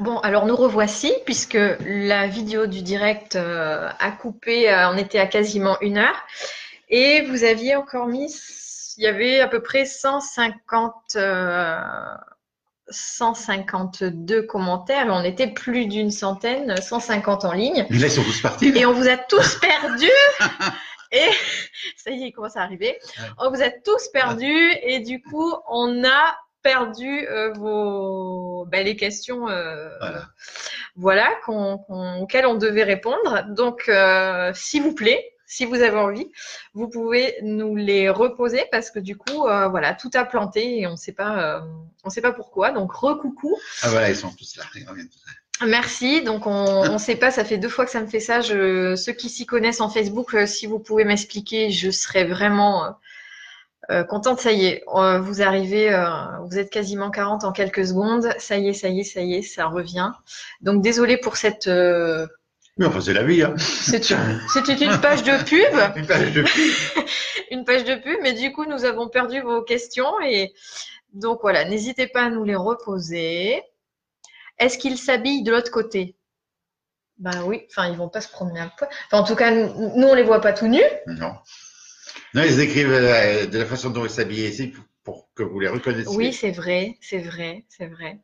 Bon, alors nous revoici puisque la vidéo du direct euh, a coupé, euh, on était à quasiment une heure et vous aviez encore mis, il y avait à peu près 150, euh, 152 commentaires et on était plus d'une centaine, 150 en ligne Mais là, ils sont tous partis. et on vous a tous perdus. Et ça y est, il commence à arriver. On vous a tous perdus et du coup, on a perdu euh, vos ben, les questions euh, Voilà. auxquelles on devait répondre. Donc, euh, s'il vous plaît, si vous avez envie, vous pouvez nous les reposer parce que du coup, voilà, tout a planté et on ne sait pas, on sait pas pourquoi. Donc, recoucou. Ah voilà, ils sont tous là. Ils reviennent tous là. Merci. Donc on ne sait pas, ça fait deux fois que ça me fait ça. Je, ceux qui s'y connaissent en Facebook, si vous pouvez m'expliquer, je serais vraiment euh, contente. Ça y est, euh, vous arrivez, euh, vous êtes quasiment 40 en quelques secondes. Ça y est, ça y est, ça y est, ça revient. Donc désolé pour cette. Mais enfin, c'est la vie. Hein. c'était une page de pub, Une page de pub. une page de pub, mais du coup nous avons perdu vos questions et donc voilà, n'hésitez pas à nous les reposer. Est-ce qu'ils s'habillent de l'autre côté? Ben oui, enfin ils vont pas se promener à poil. Enfin en tout cas, nous, nous, on les voit pas tout nus. Non. Non, ils écrivent euh, de la façon dont ils s'habillent ici pour, pour que vous les reconnaissiez. Oui, c'est vrai, c'est vrai, c'est vrai.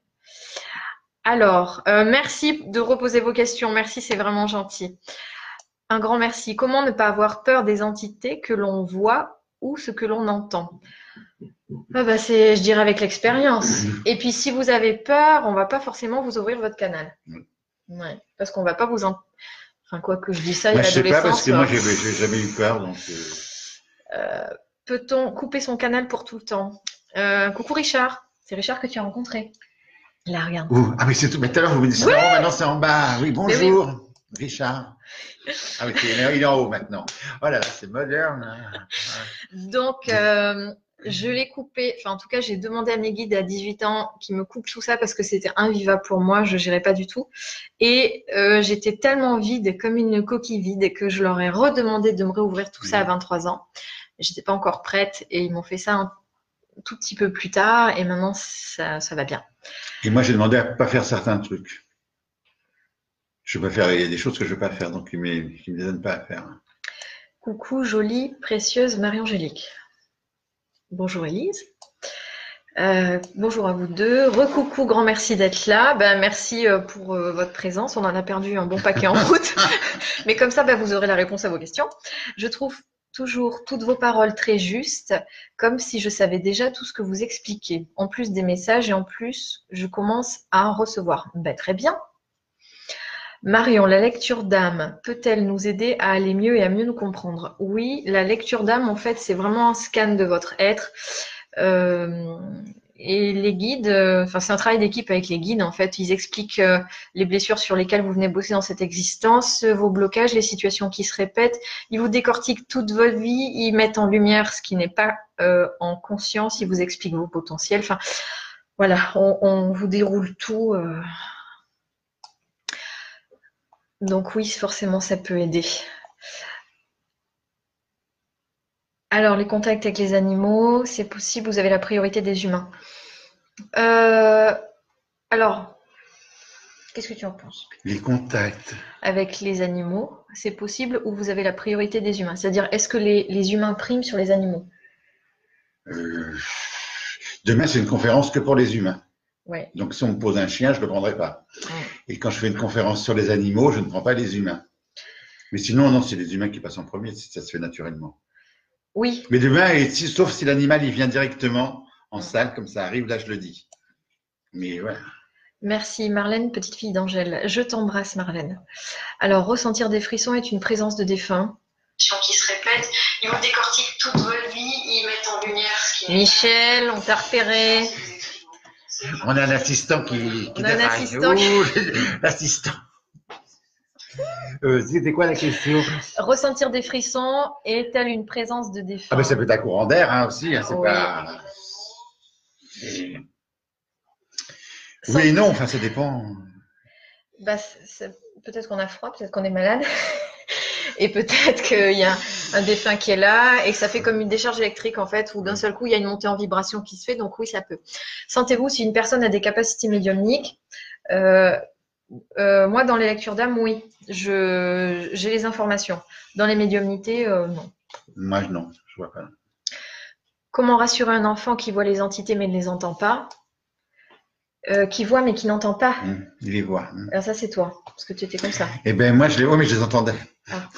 Alors, euh, merci de reposer vos questions. Merci, c'est vraiment gentil. Un grand merci. Comment ne pas avoir peur des entités que l'on voit ou ce que l'on entend? Ah bah c'est, je dirais, avec l'expérience. Et puis, si vous avez peur, on va pas forcément vous ouvrir votre canal. Oui. Ouais, parce qu'on va pas vous en... Enfin, quoi que je dis ça, il y a je sais pas parce que moi, euh, j'ai j'ai jamais eu peur. Donc, euh, Peut-on couper son canal pour tout le temps Euh, Coucou Richard. C'est Richard que tu as rencontré. Là, regarde. ouh, ah oui, c'est tout. Mais tout à l'heure, vous me dites, Ouais. non, maintenant c'est en bas. Oui, Mais bonjour, Richard. Ah oui, il est- en haut maintenant. Oh là là, c'est moderne. hein. Donc, euh, je l'ai coupé. Enfin, en tout cas, j'ai demandé à mes guides à 18 ans qui me coupent tout ça parce que c'était invivable pour moi. Je gérais pas du tout. Et euh, j'étais tellement vide, comme une coquille vide, que je leur ai redemandé de me réouvrir tout ça à 23 ans. J'étais pas encore prête et ils m'ont fait ça un tout petit peu plus tard. Et maintenant, ça, ça va bien. Et moi, j'ai demandé à pas faire certains trucs. Je peux pas faire, il y a des choses que je veux pas faire, donc ils ils me les donnent pas à faire. Coucou, jolie, précieuse Marie-Angélique. Bonjour Elise. Euh, bonjour à vous deux. Recoucou, grand merci d'être là. Ben, merci euh, pour euh, votre présence. On en a perdu un bon paquet en route. Mais comme ça, ben, vous aurez la réponse à vos questions. Je trouve toujours toutes vos paroles très justes, comme si je savais déjà tout ce que vous expliquez. En plus des messages et en plus, je commence à en recevoir. Ben, très bien. Marion, la lecture d'âme peut-elle nous aider à aller mieux et à mieux nous comprendre? Oui, la lecture d'âme, en fait, c'est vraiment un scan de votre être. Euh, et les guides, euh, enfin, c'est un travail d'équipe avec les guides, en fait. Ils expliquent euh, les blessures sur lesquelles vous venez bosser dans cette existence, vos blocages, les situations qui se répètent. Ils vous décortiquent toute votre vie, ils mettent en lumière ce qui n'est pas euh, en conscience, ils vous expliquent vos potentiels. Enfin, voilà, on, vous déroule tout. donc oui, forcément, ça peut aider. Alors, les contacts avec les animaux, c'est possible, vous avez la priorité des humains. Euh, alors, qu'est-ce que tu en penses? Les contacts. Avec les animaux, c'est possible ou vous avez la priorité des humains? C'est-à-dire, est-ce que les, les humains priment sur les animaux? Euh, demain, c'est une conférence que pour les humains. Ouais. Donc, si on me pose un chien, je ne le prendrai pas. Ouais. Et quand je fais une conférence sur les animaux, je ne prends pas les humains. Mais sinon, non, c'est les humains qui passent en premier, ça se fait naturellement. Oui, Mais demain, sauf si l'animal il vient directement en salle, comme ça arrive, là je le dis. Mais voilà. Merci Marlène, petite fille d'Angèle. Je t'embrasse Marlène. Alors, ressentir des frissons est une présence de défunt. qui se répète, ils vous décortiquent toute votre vie, ils mettent en lumière ce qui Michel, on t'a repéré. On a un assistant qui, qui On a un assistant L'assistant. Euh, C'était quoi la question? Ressentir des frissons est-elle une présence de défunt Ah ben ça peut être un courant d'air hein, aussi, hein, c'est Oui. pas. Oui et non, enfin ça dépend. Bah, peut-être qu'on a froid, peut-être qu'on est malade. Et peut-être qu'il y a un défunt qui est là et que ça fait comme une décharge électrique en fait, où d'un seul coup il y a une montée en vibration qui se fait. Donc oui, ça peut. Sentez-vous si une personne a des capacités médiumniques, Euh, euh, moi, dans les lectures d'âme, oui, je, j'ai les informations. Dans les médiumnités, euh, non. Moi, non, je vois pas. Comment rassurer un enfant qui voit les entités mais ne les entend pas? Euh, Qui voit mais qui n'entend pas? Hum, Il les voit. hum. Alors ça, c'est toi, parce que tu étais comme ça. Eh ben moi, je les, ouais, mais je les entendais. Ah.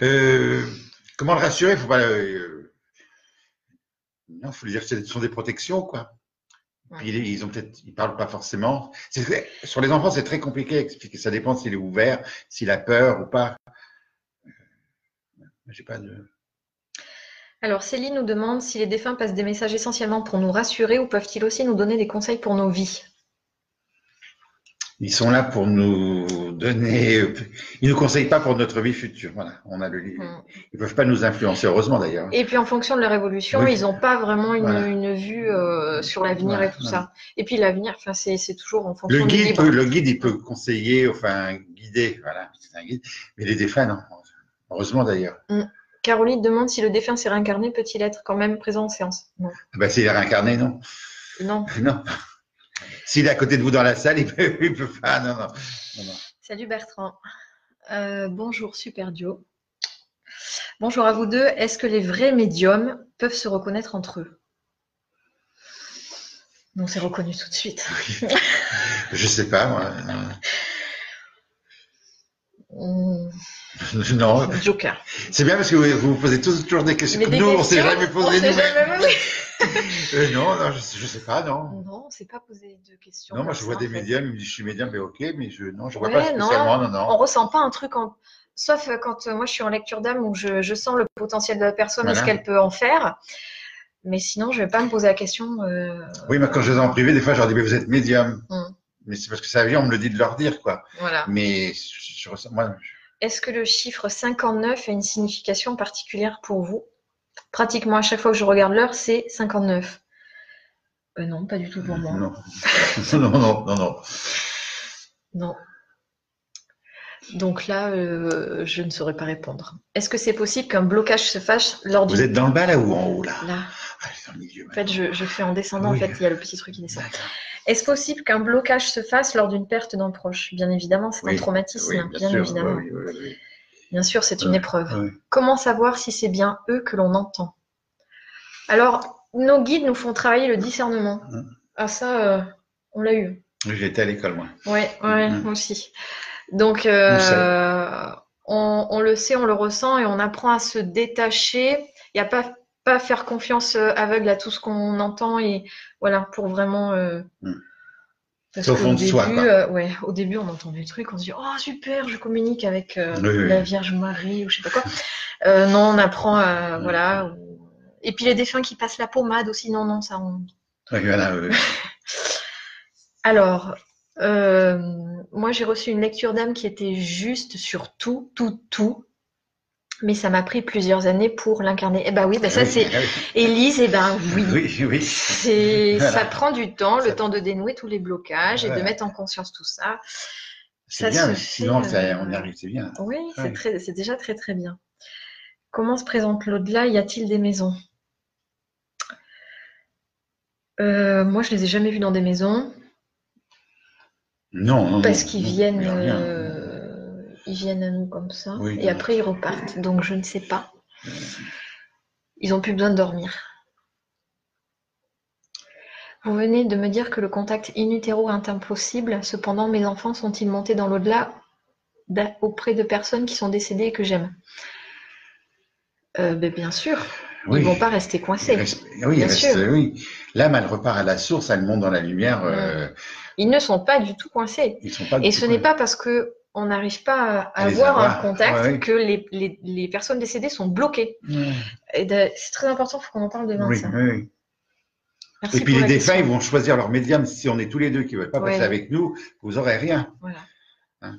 Comment le rassurer? Faut pas. Non, faut lui dire que ce sont des protections, quoi. Puis ils, ont peut-être, ils parlent pas forcément. Sur les enfants, c'est très compliqué à expliquer. Ça dépend s'il est ouvert, s'il a peur ou pas. Euh, J'ai pas de. Alors, Céline nous demande si les défunts passent des messages essentiellement pour nous rassurer ou peuvent-ils aussi nous donner des conseils pour nos vies? Ils sont là pour nous donner. Ils nous conseillent pas pour notre vie future. Voilà, on a le livre. Mm. Ils peuvent pas nous influencer, heureusement d'ailleurs. Et puis, en fonction de leur évolution, Oui. ils n'ont pas vraiment une, Voilà. une vue euh, sur l'avenir Voilà, et tout voilà. ça. Et puis, l'avenir, enfin, c'est toujours en fonction Le guide, peut, le guide, il peut conseiller, enfin guider, voilà, c'est un guide. Mais les défunts, non. Heureusement d'ailleurs. Caroline demande si le défunt s'est réincarné, peut-il être quand même présent en séance? Non. Ah Ben, s'il est réincarné, non. Non. Non. S'il est à côté de vous dans la salle, il peut, il peut pas. Non, non. non, non. Salut Bertrand. Euh, bonjour Super Duo. Bonjour à vous deux. Est-ce que les vrais médiums peuvent se reconnaître entre eux? On s'est reconnu tout de suite. Je sais pas, moi. Hum, Non. Joker. C'est bien parce que vous vous posez toujours des questions. Que nous, on s'est questions, jamais on posé. s'est jamais posé. Euh, non, non, je, je sais pas, non. Non, on s'est pas posé de questions. Non, moi, je vois ça, des médiums, ils me disent je suis médium, mais ok, mais je, non, je vois Ouais, pas non. spécialement, non, non. On ressent pas un truc en. Sauf euh, quand euh, moi je suis en lecture d'âme où je, je sens le potentiel de la personne et ce qu'elle peut en faire. Mais sinon, je vais pas me poser la question. euh, Oui, mais quand je les ai en privé, des fois, je leur dis, mais vous êtes médium. Hum. Mais c'est parce que ça vient, on me le dit de leur dire, quoi. Voilà. Mais je, je ressens, moi, je- Est-ce que le chiffre 59 a une signification particulière pour vous? Pratiquement à chaque fois que je regarde l'heure, c'est 59. Euh, non, pas du tout pour moi. non. non, non, non, non. Non. Donc là, euh, je ne saurais pas répondre. Est-ce que c'est possible qu'un blocage se fasse lors du... Vous êtes dans le bas, là, ou en haut, là? Là, Ah, dans le milieu. en fait, je, je fais en descendant, Oui. en fait, il y a le petit truc qui descend. Est-ce possible qu'un blocage se fasse lors d'une perte d'un proche? Bien évidemment, c'est un Oui. traumatisme, Oui, bien, bien, sûr. évidemment. Oui, oui, oui, Bien sûr, c'est une Ouais. épreuve. oui. Comment savoir si c'est bien eux que l'on entend? Alors, nos guides nous font travailler le discernement. Ah ça, euh, on l'a eu. Oui, été à l'école, moi. Ouais, ouais, Mhm. moi aussi. Donc, euh, On le sait, on le ressent et on apprend à se détacher et à pas pas faire confiance euh, aveugle à tout ce qu'on entend et voilà pour vraiment. euh, Mhm. Parce au fond de soi, début, quoi. euh, ouais, au début, on entendait le truc, on se dit oh super, je communique avec euh, Oui, oui. la Vierge Marie ou je sais pas quoi. Euh, non, on apprend à voilà. Et puis les défunts qui passent la pommade aussi, non, non, ça on, voilà, alors, moi j'ai reçu une lecture d'âme qui était juste sur tout, tout, tout. Mais ça m'a pris plusieurs années pour l'incarner. Eh ben oui, ben ça Oui, c'est oui. Élise, eh ben oui. Oui, oui. C'est, Voilà. ça prend du temps, le temps de dénouer tous les blocages et de mettre en conscience tout ça. C'est Ça bien, se mais fait, sinon, euh, on y arrive, c'est bien. Oui, c'est Ouais. très, c'est déjà très très bien. Comment se présente l'au-delà? Y a-t-il des maisons? Euh, Moi, je les ai jamais vus dans des maisons. Non, non, Parce qu'ils viennent, y a rien. euh, ils viennent à nous comme ça, Oui, et après ils repartent. Donc je ne sais pas. Ils ont plus besoin de dormir. Vous venez de me dire que le contact in utero est impossible. Cependant, mes enfants sont-ils montés dans l'au-delà auprès de personnes qui sont décédées et que j'aime? Euh, ben, Bien sûr. Oui. Ils vont pas rester coincés. oui, il Bien reste- sûr. oui. L'âme, elle repart à la source, elle monte dans la lumière. euh, Ils ne sont pas du tout coincés. ils sont pas. Et ce n'est pas parce que on n'arrive pas à avoir un contact Ouais, que les, les- les personnes décédées sont bloquées. Et c'est très important, il faut qu'on en parle demain. oui, ça. oui. Merci Et puis les défunts, ils vont choisir leur médium. Si on est tous les deux qui ne veulent pas Ouais. passer avec nous, vous n'aurez rien. Voilà. Hein,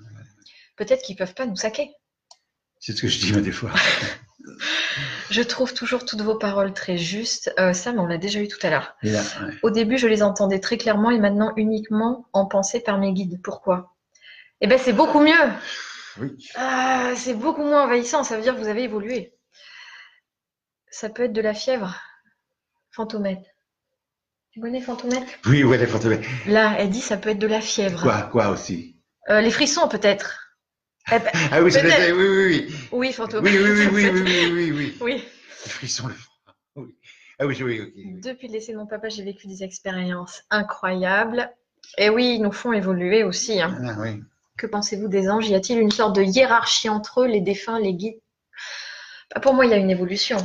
Peut-être qu'ils peuvent pas nous saquer. C'est ce que je dis moi, des fois. Je trouve toujours toutes vos paroles très justes. Euh, ça, mais on l'a déjà eu tout à l'heure. Ouais. Au début, je les entendais très clairement et maintenant uniquement en pensée par mes guides. Pourquoi? Eh ben, c'est beaucoup mieux. Oui. Ah, c'est beaucoup moins envahissant. Ça veut dire que vous avez évolué. Ça peut être de la fièvre. Fantomètre. Tu connais Fantomètre? Oui, ouais, les fantomètres. Là, elle dit ça peut être de la fièvre. Quoi, quoi aussi? Euh, les frissons, peut-être. Ben, Ah oui, les- oui, oui, oui. oui, Oui, Fantomètre. oui, oui, oui, oui, oui, oui, oui. Oui. Les frissons, le froid. Oui. Ah oui, oui, oui. Depuis le décès de mon papa, j'ai vécu des expériences incroyables. Et oui, ils nous font évoluer aussi. hein. Ah oui. Que pensez-vous des anges? Y a-t-il une sorte de hiérarchie entre eux, les défunts, les guides? Bah, Pour moi, il y a une évolution.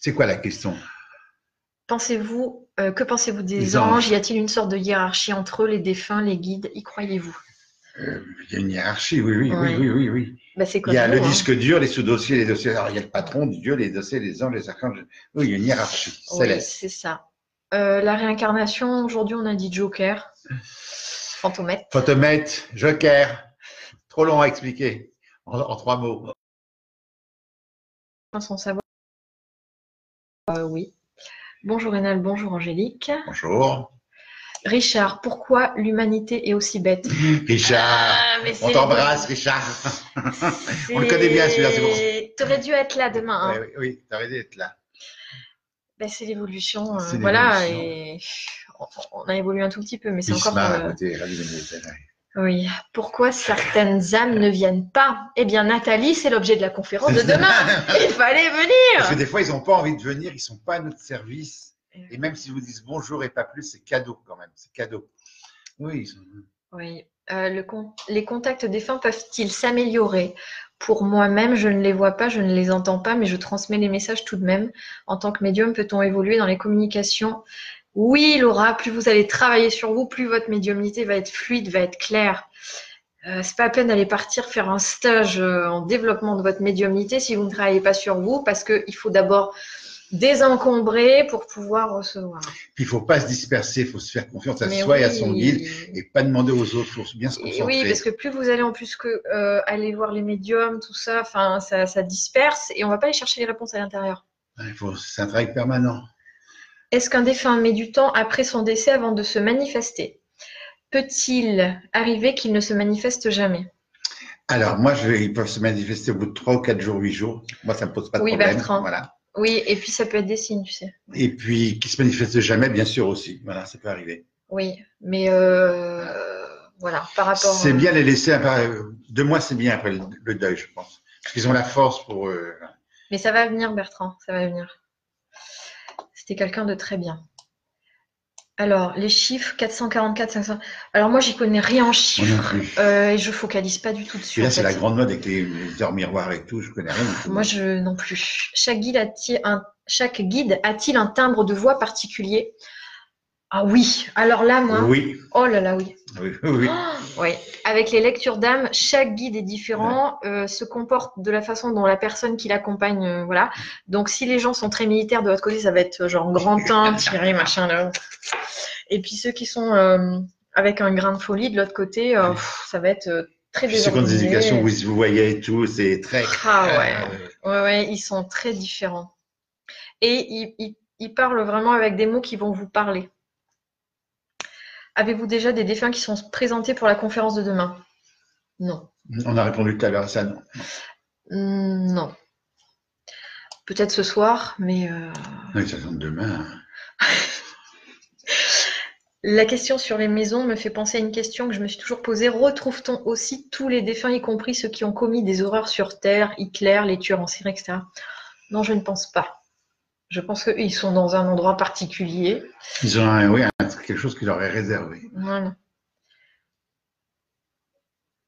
C'est quoi la question? Pensez-vous, euh, que pensez-vous des Les anges, anges. Y a-t-il une sorte de hiérarchie entre eux, les défunts, les guides? Y croyez-vous? Euh, Il y a une hiérarchie, oui, oui, Oui. oui, oui, oui, oui. bah, Il y a nous, le hein. disque dur, les sous-dossiers, les dossiers. Alors, il y a le patron, Dieu, les dossiers, les anges, les archanges. Oui, il y a une hiérarchie Oui, céleste. c'est ça. Euh, la réincarnation, aujourd'hui, on a dit Joker, Fantomètre. Photomètre, joker. Trop long à expliquer en, en trois mots. sans savoir. Euh, oui. Bonjour Rénal, bonjour Angélique. Bonjour. Richard, pourquoi l'humanité est aussi bête? Richard. Ah, On t'embrasse, Richard. On le connaît bien, celui-là, c'est pour T'aurais dû être là demain. hein. Oui, oui, t'as raison d'être là. Ben, c'est l'évolution. euh, C'est voilà, et on- a évolué un tout petit peu, mais c'est encore. Euh. Oui. Pourquoi certaines âmes ne viennent pas? Eh bien, Nathalie, c'est l'objet de la conférence de demain. Il fallait Parce que venir. des fois, ils n'ont pas envie de venir, ils sont pas à notre service. Et même s'ils vous disent bonjour et pas plus, c'est cadeau quand même. C'est cadeau. Oui, ils sont- Oui. Euh, le con- les contacts défunts peuvent-ils s'améliorer? Pour moi-même, je ne les vois pas, je ne les entends pas, mais je transmets les messages tout de même. En tant que médium, peut-on évoluer dans les communications Oui, Laura, plus vous allez travailler sur vous, plus votre médiumnité va être fluide, va être claire. Euh, c'est pas la peine d'aller partir faire un stage euh, en développement de votre médiumnité si vous ne travaillez pas sur vous, parce qu'il faut d'abord désencombrer pour pouvoir recevoir. Puis il faut pas se disperser, il faut se faire confiance à Mais soi et à son guide et pas demander aux autres, il faut bien se Et concentrer. oui, parce que plus vous allez en plus que euh, aller voir les médiums, tout ça, enfin, ça, ça disperse et on va pas aller chercher les réponses à l'intérieur. Il faut- C'est un travail permanent. Est-ce qu'un défunt met du temps après son décès avant de se manifester? Peut-il arriver qu'il ne se manifeste jamais? Alors, moi, je ils peuvent se manifester au bout de 3 ou 4 jours, 8 jours. Moi, ça me pose pas de Oui, problème. Bertrand. Voilà. Oui, et puis ça peut être des signes, tu sais. Et puis, qui se manifeste jamais, bien sûr aussi. Voilà, ça peut arriver. Oui, mais euh, voilà, par rapport. C'est bien les laisser, deux mois, c'est bien après le, le deuil, je pense. Parce qu'ils ont la force pour. euh, Mais ça va venir, Bertrand, ça va venir. C'était quelqu'un de très bien. Alors, les chiffres 444, 500. Alors, moi, j'y connais rien en chiffres. Euh, et je focalise pas du tout dessus. Là, c'est la grande mode avec les, les heures miroirs et tout. Je connais rien du tout. Moi, je non plus. Chaque guide a-t-il un, chaque guide a-t-il un timbre de voix particulier? Ah oui. Alors là, moi, Oui, oh là là, oui. oui, oui. oui. Oh, oui. Avec les lectures d'âme, chaque guide est différent, euh, se comporte de la façon dont la personne qui l'accompagne, euh, voilà. Donc, si les gens sont très militaires de votre côté, ça va être euh, genre grand teint, tiré, machin là. Et puis ceux qui sont euh, avec un grain de folie de l'autre côté, euh, pff, ça va être euh, très éducations où ils vous voyez et tout, c'est très. Ah ouais. Ouais, ouais, ils sont très différents. Et ils, ils- ils parlent vraiment avec des mots qui vont vous parler. Avez-vous déjà des défunts qui sont présentés pour la conférence de demain? Non. on a répondu tout à l'heure à ça, non. Hmm, Non. Peut-être ce soir, mais euh, Oui, ça tombe demain. hein. la question sur les maisons me fait penser à une question que je me suis toujours posée. Retrouve-t-on aussi tous les défunts, y compris ceux qui ont commis des horreurs sur Terre, Hitler, les tueurs en série, etc. Non, je ne pense pas. Je pense qu'ils sont dans un endroit particulier. Ils ont un- oui, un- quelque chose qui leur est réservé. Voilà.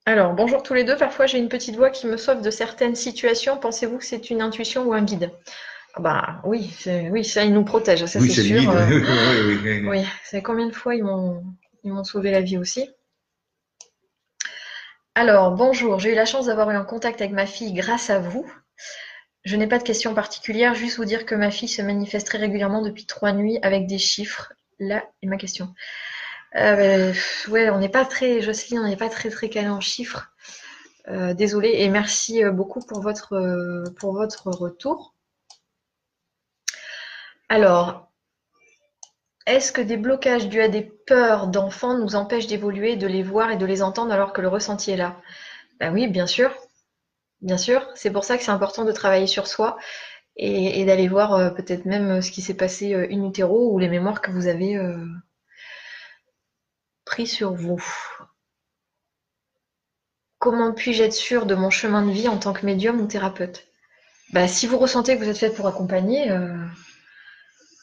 Alors, bonjour tous les deux. Parfois, j'ai une petite voix qui me sauve de certaines situations. Pensez-vous que c'est une intuition ou un guide? Ah Bah oui, c'est- oui, ça, il nous protège, ça oui, c'est c'est sûr. Euh, Oui, oui, oui, savez combien de fois ils m'ont ils m'ont sauvé la vie aussi? Alors, bonjour, j'ai eu la chance d'avoir eu un contact avec ma fille grâce à vous. Je n'ai pas de questions particulières, juste vous dire que ma fille se manifeste très régulièrement depuis trois nuits avec des chiffres. Là est ma question. Euh, ouais, on n'est pas très, Jocelyne, on n'est pas très très calé en chiffres. Euh, désolée et merci euh, beaucoup pour votre, euh, pour votre retour. Alors, est-ce que des blocages dus à des peurs d'enfants nous empêchent d'évoluer, de les voir et de les entendre alors que le ressenti est là? Ben oui, bien sûr. Bien sûr. C'est pour ça que c'est important de travailler sur soi et, et d'aller voir euh, peut-être même euh, ce qui s'est passé euh, in utero ou les mémoires que vous avez euh, pris sur vous. Comment puis-je être sûre de mon chemin de vie en tant que médium ou thérapeute? Bah, Si vous ressentez que vous êtes faite pour accompagner, euh,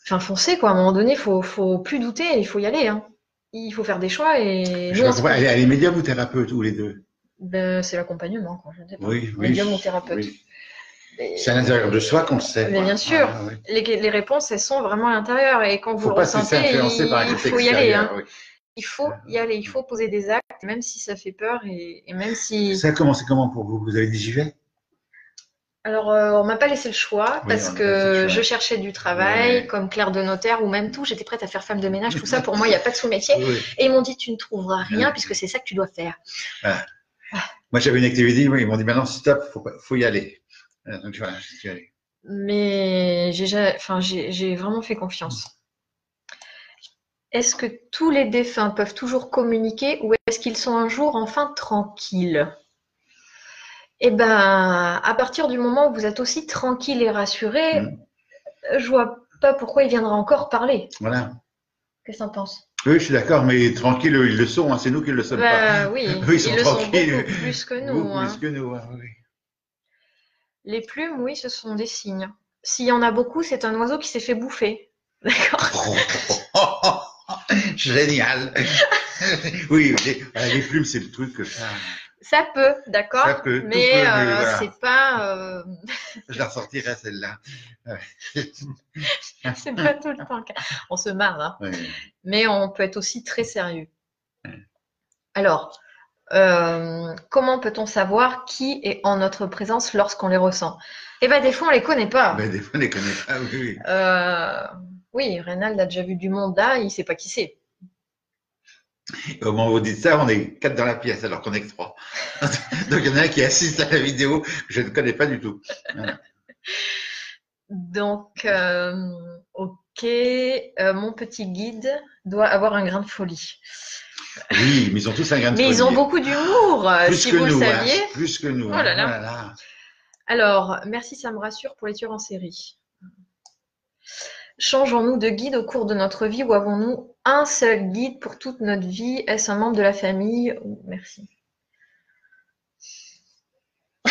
enfin foncez quoi. À un moment donné, il faut, faut plus douter, il faut y aller. hein. Il faut faire des choix et Je nous, on sais se- pas, elle est médium ou thérapeute ou les deux? Ben, c'est l'accompagnement, quoi. Je pas. Oui, oui. Médium ou thérapeute. oui. C'est à l'intérieur de soi qu'on le sait. Mais bien sûr. Ah, oui. les, les réponses, elles sont vraiment à l'intérieur. Et quand vous Faut le pas ressentez, influencer par il, il faut y aller. hein. oui. Il faut y aller. Il faut poser des actes, même si ça fait peur et, et même si. Ça a commencé comment pour vous? Vous avez dit j'y vais? Alors, euh, on m'a pas laissé le choix Oui, parce que je cherchais du travail, comme clerc de notaire ou même tout. J'étais prête à faire femme de ménage, tout ça. Pour moi, il n'y a pas de sous-métier. Oui. Et ils m'ont dit, tu ne trouveras rien puisque c'est ça que tu dois faire. Moi, j'avais une activité, oui, ils m'ont dit maintenant, stop, faut, faut y aller. Donc voilà, je suis allé. Mais j'ai enfin, vraiment fait confiance. Est-ce que tous les défunts peuvent toujours communiquer ou est-ce qu'ils sont un jour enfin tranquilles? Eh ben, à partir du moment où vous êtes aussi tranquille et rassuré, Mm. je vois pas pourquoi il viendra encore parler. Voilà. Qu'est-ce que t'en penses? Oui, je suis d'accord, mais tranquille, ils le sont, hein, c'est nous qui ne le sommes pas. Bah oui, Eux, ils sont le sont tranquilles. beaucoup plus que nous. Beaucoup hein. plus que nous. hein, oui. Les plumes, oui, ce sont des signes. S'il y en a beaucoup, c'est un oiseau qui s'est fait bouffer. D'accord Génial. oui, les, les plumes, c'est le truc que ça. Peut, d'accord Ça peut, tout Mais, mais euh, voilà. c'est pas, euh, Je la ressortirai celle-là. c'est pas tout le temps. On se marre, hein. Mais on peut être aussi très sérieux. Alors, euh, comment peut-on savoir qui est en notre présence lorsqu'on les ressent? Eh ben, des fois, on les connaît pas. Ben, des fois, on les connaît pas. Oui, oui. Oui, Reynald a déjà vu du monde là, il sait pas qui c'est. Au moment où vous dites ça, on est quatre dans la pièce alors qu'on est que trois. Donc il y en a un qui assiste à la vidéo que je ne connais pas du tout. Donc, euh, ok, euh, mon petit guide doit avoir un grain de folie. Oui, mais ils ont tous un grain de Mais ils ont folie. beaucoup d'humour, euh, si vous nous, le hein, saviez. plus que nous. Oh hein. là là. Oh là là. Alors, merci, ça me rassure pour les tueurs en série. Changeons-nous de guide au cours de notre vie ou avons-nous un seul guide pour toute notre vie? Est-ce un membre de la famille? Merci.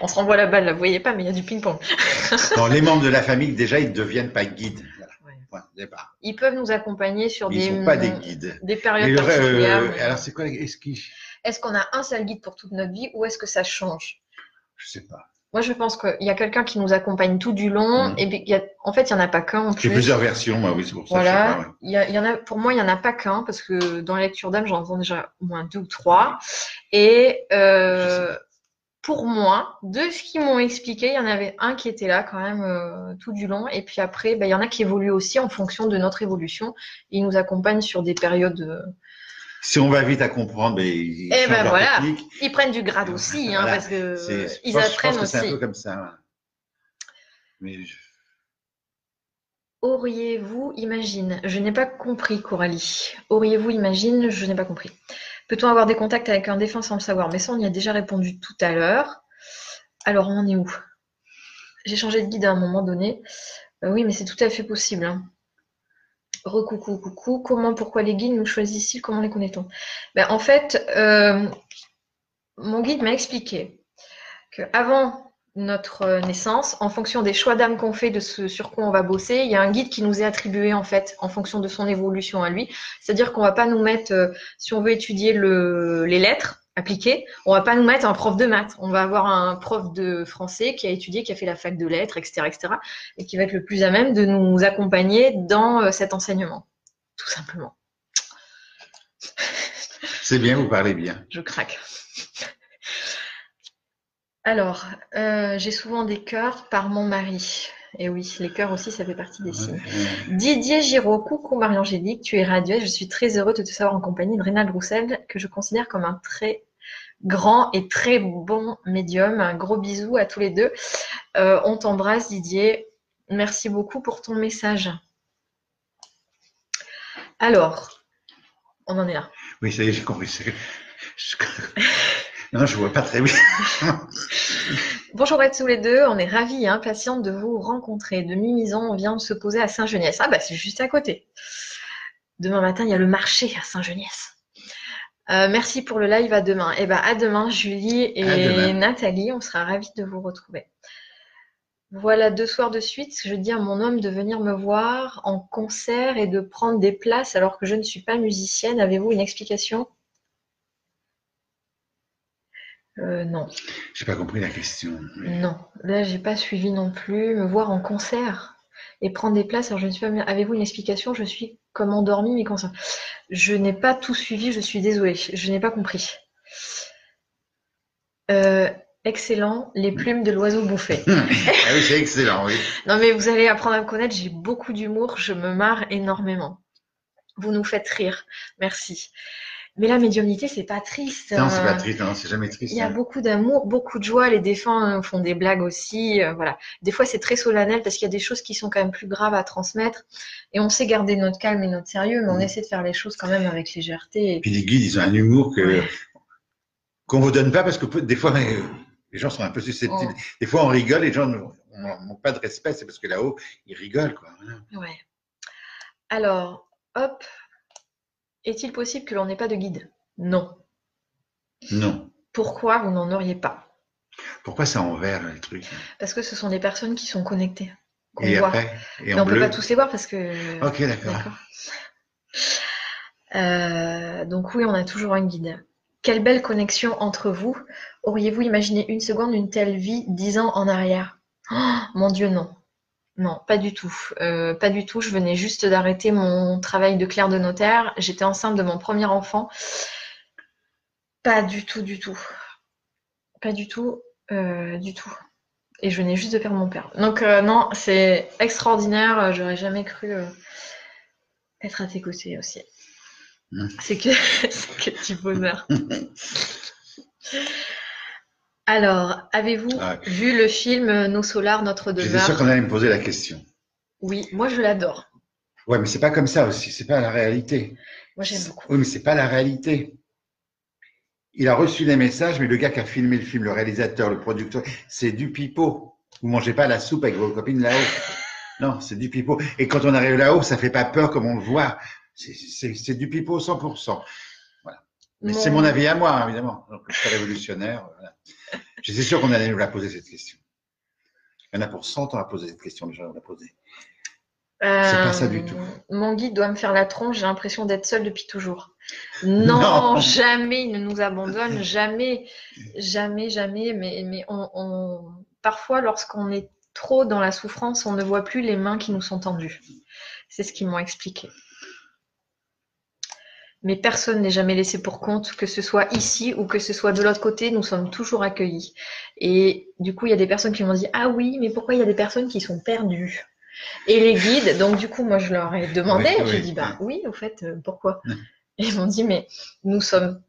On se renvoie la balle, là, vous voyez pas, mais il y a du ping-pong. Les membres de la famille, déjà, ils ne deviennent pas guides. Voilà. Ouais. Ils peuvent nous accompagner sur Mais des, ne sont pas des guides. des Mais périodes particulières. euh, mais- alors, c'est quoi les- Est-ce qu'on a un seul guide pour toute notre vie ou est-ce que ça change? Je sais pas. Moi, je pense qu'il y a quelqu'un qui nous accompagne tout du long. Mhm. Et puis, y a- en fait, il n'y en a pas qu'un J'ai plus. plusieurs versions, moi, oui, c'est pour ça. que je sais Voilà, pas, ouais. il y, a- il y en a, pour moi, il n'y en a pas qu'un, parce que dans la lecture d'âme, j'en entends déjà au moins deux ou trois. Et euh, pour moi, de ce qu'ils m'ont expliqué, il y en avait un qui était là quand même euh, tout du long. Et puis après, ben, il y en a qui évoluent aussi en fonction de notre évolution. Ils nous accompagnent sur des périodes. euh, Si on va vite à comprendre, mais ils Eh ben voilà. Ils prennent du grade aussi, hein, Voilà. parce que ils pense- je apprennent pense que C'est un aussi. peu comme ça. ouais. Mais je- Auriez-vous, imagine, je n'ai pas compris, Coralie. Auriez-vous, imagine, je n'ai pas compris. Peut-on avoir des contacts avec un défunt sans le savoir? Mais ça, on y a déjà répondu tout à l'heure. Alors, on en est où? J'ai changé de guide à un moment donné. Euh, oui, mais c'est tout à fait possible. Hein. Recoucou, coucou. Comment, pourquoi les guides nous choisissent-ils? Comment les connaît-on? Ben, En fait, euh, mon guide m'a expliqué que avant notre euh, naissance, en fonction des choix d'âme qu'on fait, de ce sur quoi on va bosser, il y a un guide qui nous est attribué en fait en fonction de son évolution à lui. C'est-à-dire qu'on va pas nous mettre, euh, si on veut étudier le, les lettres appliquées, on va pas nous mettre un prof de maths. On va avoir un prof de français qui a étudié, qui a fait la fac de lettres, etc., etc., et qui va être le plus à même de nous accompagner dans euh, cet enseignement, tout simplement. C'est bien, vous parlez bien. Je craque. Alors, euh, j'ai souvent des cœurs par mon mari. Et oui, les cœurs aussi, ça fait partie des signes. Didier Giraud, coucou Marie-Angélique, tu es radieuse. Je suis très heureux de te savoir en compagnie de Rénal Roussel, que je considère comme un très grand et très bon médium. Un gros bisou à tous les deux. Euh, on t'embrasse, Didier. Merci beaucoup pour ton message. Alors, on en est là. Oui, ça y est, j'ai compris. Je- Non, je vois pas très bien. Bonjour à tous les deux, on est ravis et impatientes de vous rencontrer. De Mimizon, on vient de se poser à Saint-Geniès. Ah bah c'est juste à côté. Demain matin, il y a le marché à Saint-Geniès. Euh, merci pour le live à demain. Et bah à demain, Julie et demain. Nathalie, on sera ravis de vous retrouver. Voilà deux soirs de suite, je dis à mon homme de venir me voir en concert et de prendre des places alors que je ne suis pas musicienne. Avez-vous une explication? Euh, Non. J'ai pas compris la question. Non, là j'ai pas suivi non plus. Me voir en concert et prendre des places. Alors je ne suis pas. Avez-vous une explication? Je suis comme endormie, mais comment ça? Je n'ai pas tout suivi. Je suis désolée. Je n'ai pas compris. Euh, excellent. Les plumes de l'oiseau bouffé. ah oui, c'est excellent, oui. Non mais vous allez apprendre à me connaître. J'ai beaucoup d'humour. Je me marre énormément. Vous nous faites rire. Merci. Mais la médiumnité, c'est pas triste. Non, c'est Euh, pas triste, non, c'est jamais triste. il y a hein. beaucoup d'amour, beaucoup de joie. Les défunts euh, font des blagues aussi. euh, voilà. Des fois, c'est très solennel parce qu'il y a des choses qui sont quand même plus graves à transmettre. Et on sait garder notre calme et notre sérieux, mais on Mhm. essaie de faire les choses quand même avec légèreté. Et Puis les guides, ils ont un humour que Ouais. qu'on vous donne pas parce que des fois euh, les gens sont un peu susceptibles. Oh. Des fois on rigole, les gens n'ont n'ont pas de respect, c'est parce que là-haut ils rigolent quoi. Ouais. Alors, hop. Est-il possible que l'on n'ait pas de guide? Non. Non. Pourquoi vous n'en auriez pas? Pourquoi c'est en vert les trucs Parce que ce sont des personnes qui sont connectées. qu'on Et voit. après et Mais en on peut bleu. pas tous les voir parce que. Ok, d'accord. D'accord. Euh, donc oui, on a toujours un guide. Quelle belle connexion entre vous. Auriez-vous imaginé une seconde une telle vie dix ans en arrière? Oh, Mon Dieu, non. Non, pas du tout. Euh, pas du tout. Je venais juste d'arrêter mon travail de clerc de notaire. J'étais enceinte de mon premier enfant. Pas du tout, du tout. Pas du tout, euh, du tout. Et je venais juste de perdre mon père. Donc euh, non, c'est extraordinaire. J'aurais jamais cru être à tes côtés aussi. Mm. C'est que, c'est que du bonheur. Alors, avez-vous Ah. vu le film Nos Solars, Notre J'étais Devoir sûr qu'on allait me poser la question. Oui, moi je l'adore. Ouais, mais c'est pas comme ça aussi, c'est pas la réalité. Moi j'aime beaucoup. Oui, mais c'est pas la réalité. Il a reçu les messages, mais le gars qui a filmé le film, le réalisateur, le producteur, c'est du pipeau. Vous mangez pas la soupe avec vos copines là-haut. Non, c'est du pipeau. Et quand on arrive là-haut, ça fait pas peur comme on le voit. C'est- du pipeau 100%. Voilà. Mais c'est mon avis à moi, hein, évidemment. Donc, je suis révolutionnaire. Voilà. J'étais sûr qu'on allait nous la poser, cette question. Il y en a pour 100 ans à poser cette question, déjà, on l'a posée. pas ça du tout. Euh, Mon guide doit me faire la tronche, j'ai l'impression d'être seule depuis toujours. Non, Non. jamais il ne nous abandonne, jamais, jamais, jamais. Mais, mais on, on- parfois, lorsqu'on est trop dans la souffrance, on ne voit plus les mains qui nous sont tendues. C'est ce qu'ils m'ont expliqué. Mais personne n'est jamais laissé pour compte, que ce soit ici ou que ce soit de l'autre côté, nous sommes toujours accueillis. Et du coup, il y a des personnes qui m'ont dit Ah oui, mais pourquoi il y a des personnes qui sont perdues? Et les guides, donc du coup, moi je leur ai demandé, Oui, j'ai oui, dit Bah oui, au fait, euh, pourquoi? Mm. Et ils m'ont dit Mais nous sommes,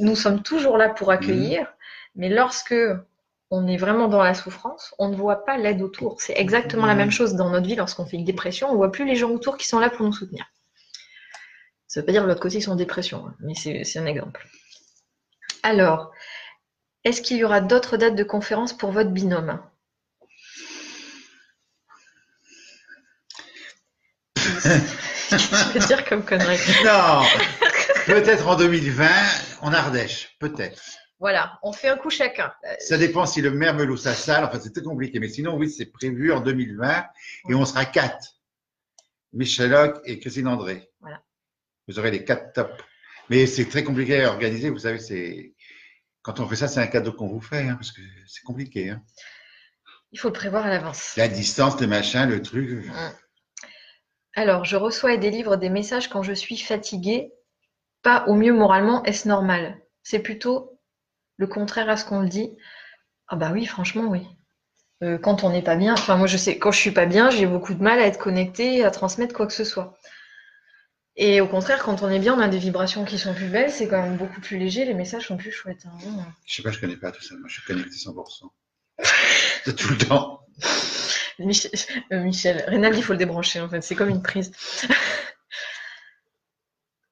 nous sommes toujours là pour accueillir, mais lorsque on est vraiment dans la souffrance, on ne voit pas l'aide autour. C'est exactement la Mm. même chose dans notre vie lorsqu'on fait une dépression, on ne voit plus les gens autour qui sont là pour nous soutenir. Ça ne veut pas dire que l'autre côté ils sont en dépression, hein, mais c'est un exemple. Alors, est-ce qu'il y aura d'autres dates de conférences pour votre binôme? Qu'est-ce que tu veux dire comme connerie Non Peut-être en 2020, en Ardèche, peut-être. Voilà, on fait un coup chacun. Ça dépend si le maire me loue sa salle, enfin c'est très compliqué, mais sinon oui, c'est prévu en 2020 et on sera quatre. Michel Locke et Christine André. Vous aurez les quatre tops. Mais c'est très compliqué à organiser, vous savez, c'est quand on fait ça, c'est un cadeau qu'on vous fait, hein, parce que c'est compliqué. Hein. Il faut le prévoir à l'avance. La distance, le machin, le truc. Alors, je reçois et délivre des messages quand je suis fatiguée. Pas au mieux moralement, est-ce normal? C'est plutôt le contraire à ce qu'on le dit. Ah bah oui, franchement, oui. Euh, quand on n'est pas bien, enfin moi je sais, quand je suis pas bien, j'ai beaucoup de mal à être connectée, à transmettre quoi que ce soit. Et au contraire, quand on est bien, on a des vibrations qui sont plus belles, c'est quand même beaucoup plus léger, les messages sont plus chouettes. hein. Je sais pas, je connais pas tout ça. Moi, je suis connecté 100%. C'est tout le temps. Michel, euh, Michel. Rinaldi, il faut le débrancher en fait, c'est comme une prise.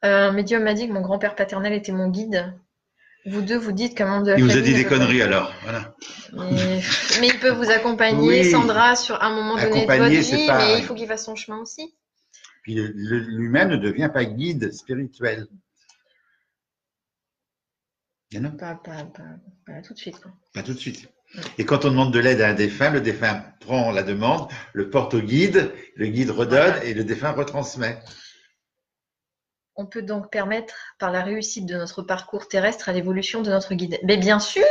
Euh, Un médium m'a dit que mon grand-père paternel était mon guide. Vous deux, vous dites qu'un membre de la Il vous a dit ne des pas- conneries alors. Voilà. Mais, mais il peut vous accompagner, Oui. Sandra, sur un moment donné de votre vie, pas- mais il faut qu'il fasse son chemin aussi. Puis l'humain ne devient pas guide spirituel. Il y en a Pas, pas, pas, pas tout de suite. quoi. Pas tout de suite. Et quand on demande de l'aide à un défunt, le défunt prend la demande, le porte au guide, le guide redonne Voilà. et le défunt retransmet. On peut donc permettre, par la réussite de notre parcours terrestre, à l'évolution de notre guide. Mais bien sûr,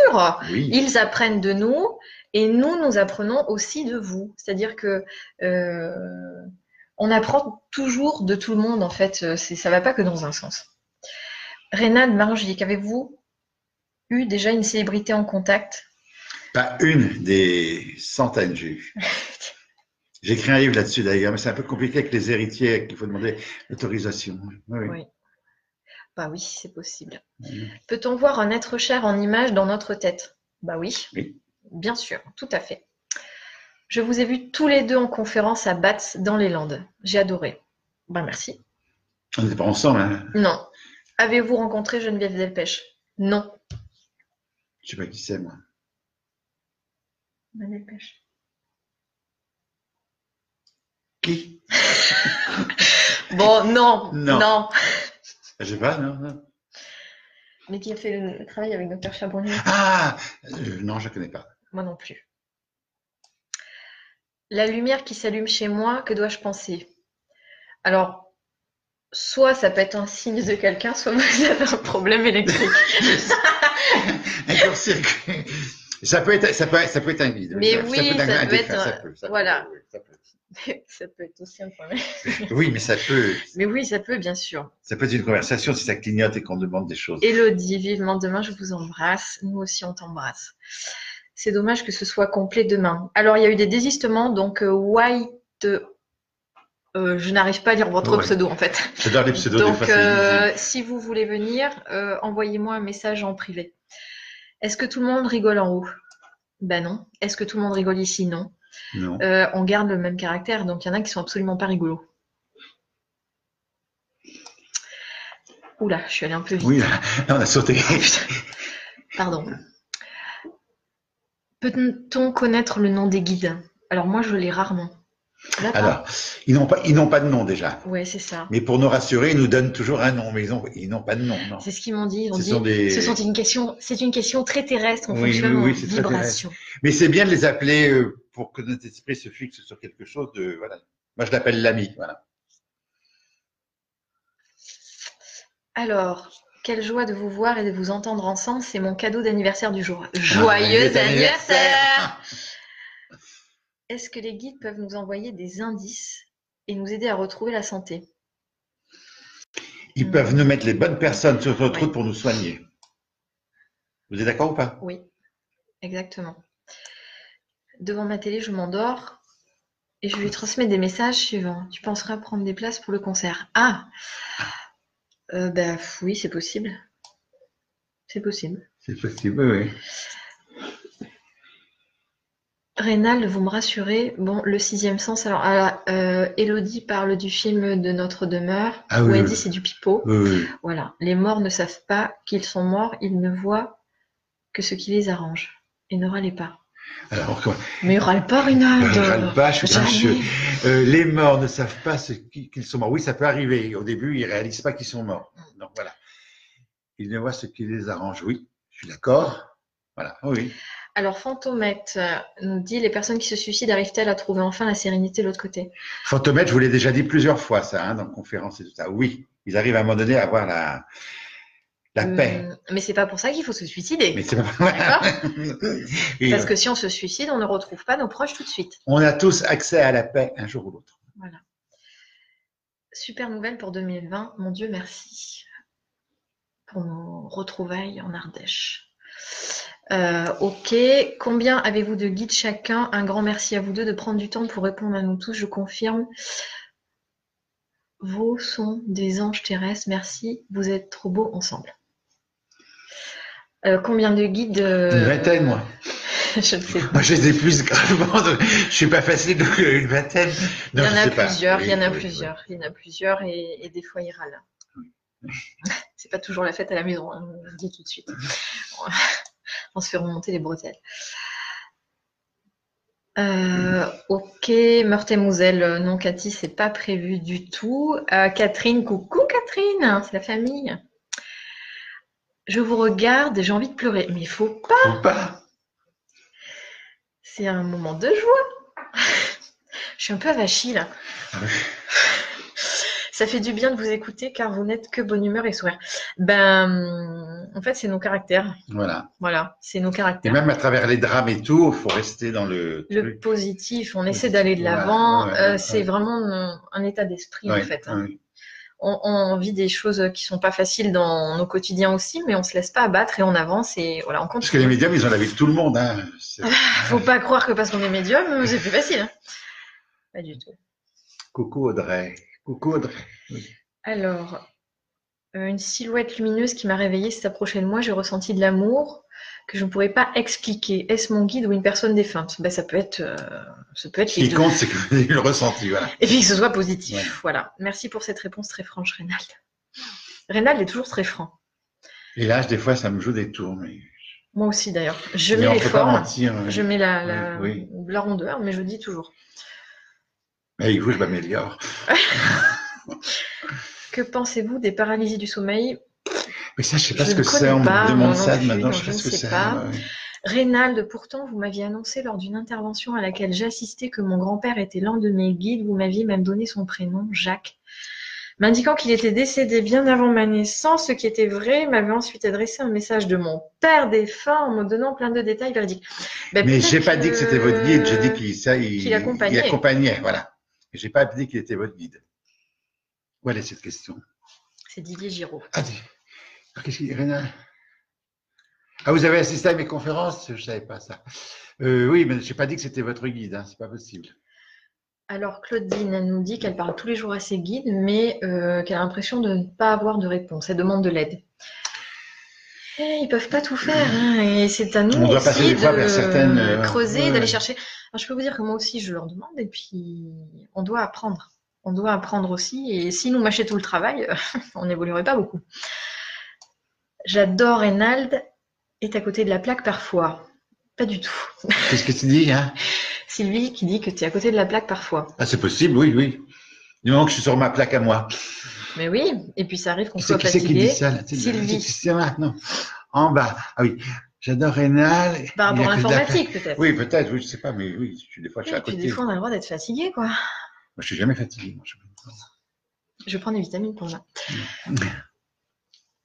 Oui. ils apprennent de nous et nous, nous apprenons aussi de vous. C'est-à-dire que euh, on apprend toujours de tout le monde, en fait. Euh, Ça ne va pas que dans un sens. Rénal Marangélique, avez-vous eu déjà une célébrité en contact? Pas une des centaines j'ai eu. J'ai écrit un livre là-dessus d'ailleurs, mais c'est un peu compliqué avec les héritiers, qu'il faut demander l'autorisation. Oui. Bah oui, c'est possible. Peut-on voir un être cher en image dans notre tête? Bah oui. Oui. Bien sûr, tout à fait. Je vous ai vus tous les deux en conférence à Batz dans les Landes. J'ai adoré. Bah merci. On n'était pas ensemble, hein. Non. Avez-vous rencontré Geneviève Delpech? Non. Je sais pas qui c'est, moi. Ma Delpech. Qui? Bon, non. Non. Non. Je sais pas, non, non. Mais qui a fait le, travail avec Dr Chabonnier Ah euh, Non, je ne connais pas. Moi non plus. La lumière qui s'allume chez moi, que dois-je penser? Alors, soit ça peut être un signe de quelqu'un, soit vous avez un problème électrique. Ça peut être, ça peut, ça peut être un guide. Mais Ça oui, peut être un- ça peut être ça un- peut, ça voilà. ça peut. ça peut être aussi un problème. Oui, mais ça peut, Mais oui, ça peut, bien sûr. ça peut être une conversation si ça clignote et qu'on demande des choses. Elodie, vivement demain, je vous embrasse. Nous aussi, on t'embrasse. C'est dommage que ce soit complet demain. Alors, il y a eu des désistements, donc euh, White. euh, je n'arrive pas à lire votre Ouais. pseudo en fait. J'adore les pseudos Donc, euh, si vous voulez venir, euh, envoyez-moi un message en privé. Est-ce que tout le monde rigole en haut? Ben non. Est-ce que tout le monde rigole ici? Non. Non. On garde le même caractère, donc il y en a qui sont absolument pas rigolos. Oula, je suis allée un peu vite. Oui, là, on a sauté. Pardon. Peut-on connaître le nom des guides? Alors moi, je l'ai rarement. Alors, ils n'ont pas, ils n'ont pas de nom déjà. Ouais, c'est ça. Mais pour nous rassurer, ils nous donnent toujours un nom, mais ils ont, ils n'ont pas de nom. C'est ce qu'ils m'ont dit. Ils ont Ce dit, sont des- ce sont une question, c'est une question très terrestre. On Oui, fonctionne oui, en vibration. Mais c'est bien de les appeler euh, pour que notre esprit se fixe sur quelque chose de, voilà. Moi, je l'appelle l'ami, voilà. Alors, quelle joie de vous voir et de vous entendre ensemble. C'est mon cadeau d'anniversaire du jour. Joyeux Joyeux anniversaire Est-ce que les guides peuvent nous envoyer des indices et nous aider à retrouver la santé? Ils peuvent nous mettre les bonnes personnes sur notre Oui. route pour nous soigner. Vous êtes d'accord ou pas? Oui, exactement. Devant ma télé, je m'endors et je lui transmets des messages suivants. Tu penseras prendre des places pour le concert Ah Euh, bah, Oui, c'est possible. C'est possible. C'est possible, oui. Rénal, vous me rassurez. Bon, le sixième sens. Alors, ah, euh, Elodie parle du film de notre demeure. Ah où oui, elle oui. dit c'est du pipeau. Oui. Voilà. Les morts ne savent pas qu'ils sont morts. Ils ne voient que ce qui les arrange. Et ne râlez pas. Alors, Mais râle pas, Rénal. je râle pas, je suis grincheux. Euh, les morts ne savent pas qu'ils sont morts. Oui, ça peut arriver. Au début, ils réalisent pas qu'ils sont morts. Donc voilà. Ils ne voient ce qui les arrange. Oui, je suis d'accord. Voilà, oui. Alors, Fantomette euh, nous dit les personnes qui se suicident arrivent-elles à trouver enfin la sérénité de l'autre côté? Fantomètre, je vous l'ai déjà dit plusieurs fois, ça, hein, dans conférences et tout ça. Oui, ils arrivent à un moment donné à avoir la, la paix. Hum, Mais c'est pas pour ça qu'il faut se suicider. Mais pas Parce euh, que si on se suicide, on ne retrouve pas nos proches tout de suite. On a tous accès à la paix un jour ou l'autre. Voilà. Super nouvelle pour 2020. Mon Dieu, merci pour nos retrouvailles en Ardèche. Euh, ok. Combien avez-vous de guides chacun? Un grand merci à vous deux de prendre du temps pour répondre à nous tous. Je confirme. Vos sont des anges terrestres. Merci. Vous êtes trop beaux ensemble. Euh, combien de guides euh, Une vingtaine, moi. Je ne sais pas. Moi, je les plus gravement. donc Je suis pas facile, donc euh, une vingtaine. Il y en a plusieurs, il y en a Oui, oui, plusieurs, il y en a plusieurs et, et des fois il râle. C'est pas toujours la fête à la maison, hein, vous le dis tout de suite. On se fait remonter les bretelles. Euh, ok, Meurthe et Moselle, non Cathy, c'est pas prévu du tout. Euh, Catherine, coucou Catherine, c'est la famille. Je vous regarde et j'ai envie de pleurer, mais il faut pas. Faut pas. C'est un moment de joie. Je suis un peu avachie là. Ça fait du bien de vous écouter car vous n'êtes que bonne humeur et sourire. Ben, en fait, c'est nos caractères. Voilà. Voilà, c'est nos Et caractères. même à travers les drames et tout, il faut rester dans le Le truc. positif, on essaie d'aller de Voilà, l'avant. ouais, euh, ouais, c'est ouais. vraiment un, un état d'esprit en fait. hein. On, on vit des choses qui sont pas faciles dans nos quotidiens aussi, mais on se laisse pas abattre et on avance et voilà, on Parce que les médiums, ils vie de tout le monde. Hein. C'est- Faut pas croire que parce qu'on est médium, c'est plus facile. hein. Pas du tout. Coucou Audrey. Coucou Audrey. Alors, euh, une silhouette lumineuse qui m'a réveillée s'est approchée de moi. J'ai ressenti de l'amour que je ne pourrais pas expliquer. Est-ce mon guide ou une personne défunte? Ben, Ça peut être, euh, ça peut être Ce qui compte, c'est que vous le ressenti. Voilà. Et puis que ce soit positif. Ouais. Voilà. Merci pour cette réponse très franche, Rénald. Rénald est toujours très franc. Et là, des fois, ça me joue des tours. Mais, Moi aussi d'ailleurs. Je mais mets les formes, mentir. ouais. je mets la, la, Oui, la rondeur, mais je dis toujours. Mais avec vous, je m'améliore. Que pensez-vous des paralysies du sommeil? Mais ça, je sais pas Je ce que ne c'est. On me demande ça plus, maintenant. Je sais pas je ce ne que sais c'est. ouais. Rénald, pourtant, vous m'aviez annoncé lors d'une intervention à laquelle j'assistais que mon grand-père était l'un de mes guides. Vous m'aviez même donné son prénom, Jacques. M'indiquant qu'il était décédé bien avant ma naissance, ce qui était vrai, m'avait ensuite adressé un message de mon père défunt en me donnant plein de détails véridiques. Ben, Mais j'ai pas dit que c'était votre guide. J'ai dit qu'il il, accompagnait. il accompagnait. Voilà. J'ai pas dit qu'il était votre guide. Où est cette question? C'est Didier Giraud. Ah, ah, qu'est-ce qu'il Rénal Ah, vous avez assisté à mes conférences? Je savais pas ça. Euh, oui, mais j'ai pas dit que c'était votre guide. Hein. C'est pas possible. Alors, Claudine, elle nous dit qu'elle parle tous les jours à ses guides, mais euh, qu'elle a l'impression de ne pas avoir de réponse. Elle demande de l'aide. Eh, ils peuvent pas tout faire, hein, et c'est à nous On aussi de vers certaines, euh, creuser, ouais, d'aller chercher. Alors, je peux vous dire que moi aussi, je leur demande, et puis on doit apprendre. On doit apprendre aussi, et si nous mâchait tout le travail, on n'évoluerait pas beaucoup. J'adore Reynald, est à côté de la plaque parfois. Pas du tout. Qu'est-ce que tu dis hein? Sylvie qui dit que tu es à côté de la plaque parfois. Ah, c'est possible, oui, oui. Du moment que je suis sur ma plaque à moi. Mais oui, et puis ça arrive qu'on soit qui, c'est qui dit fatigué. ça là Sylvie. c'est- non. En bas. Ah oui. J'adore Rénal. Par rapport à l'informatique, peut-être. Oui, peut-être, oui, je sais pas, mais oui, des fois, je suis Et à puis côté. des fois, on a le droit d'être fatigué, quoi. Je suis jamais fatigué. moi, je- prends des vitamines pour ça.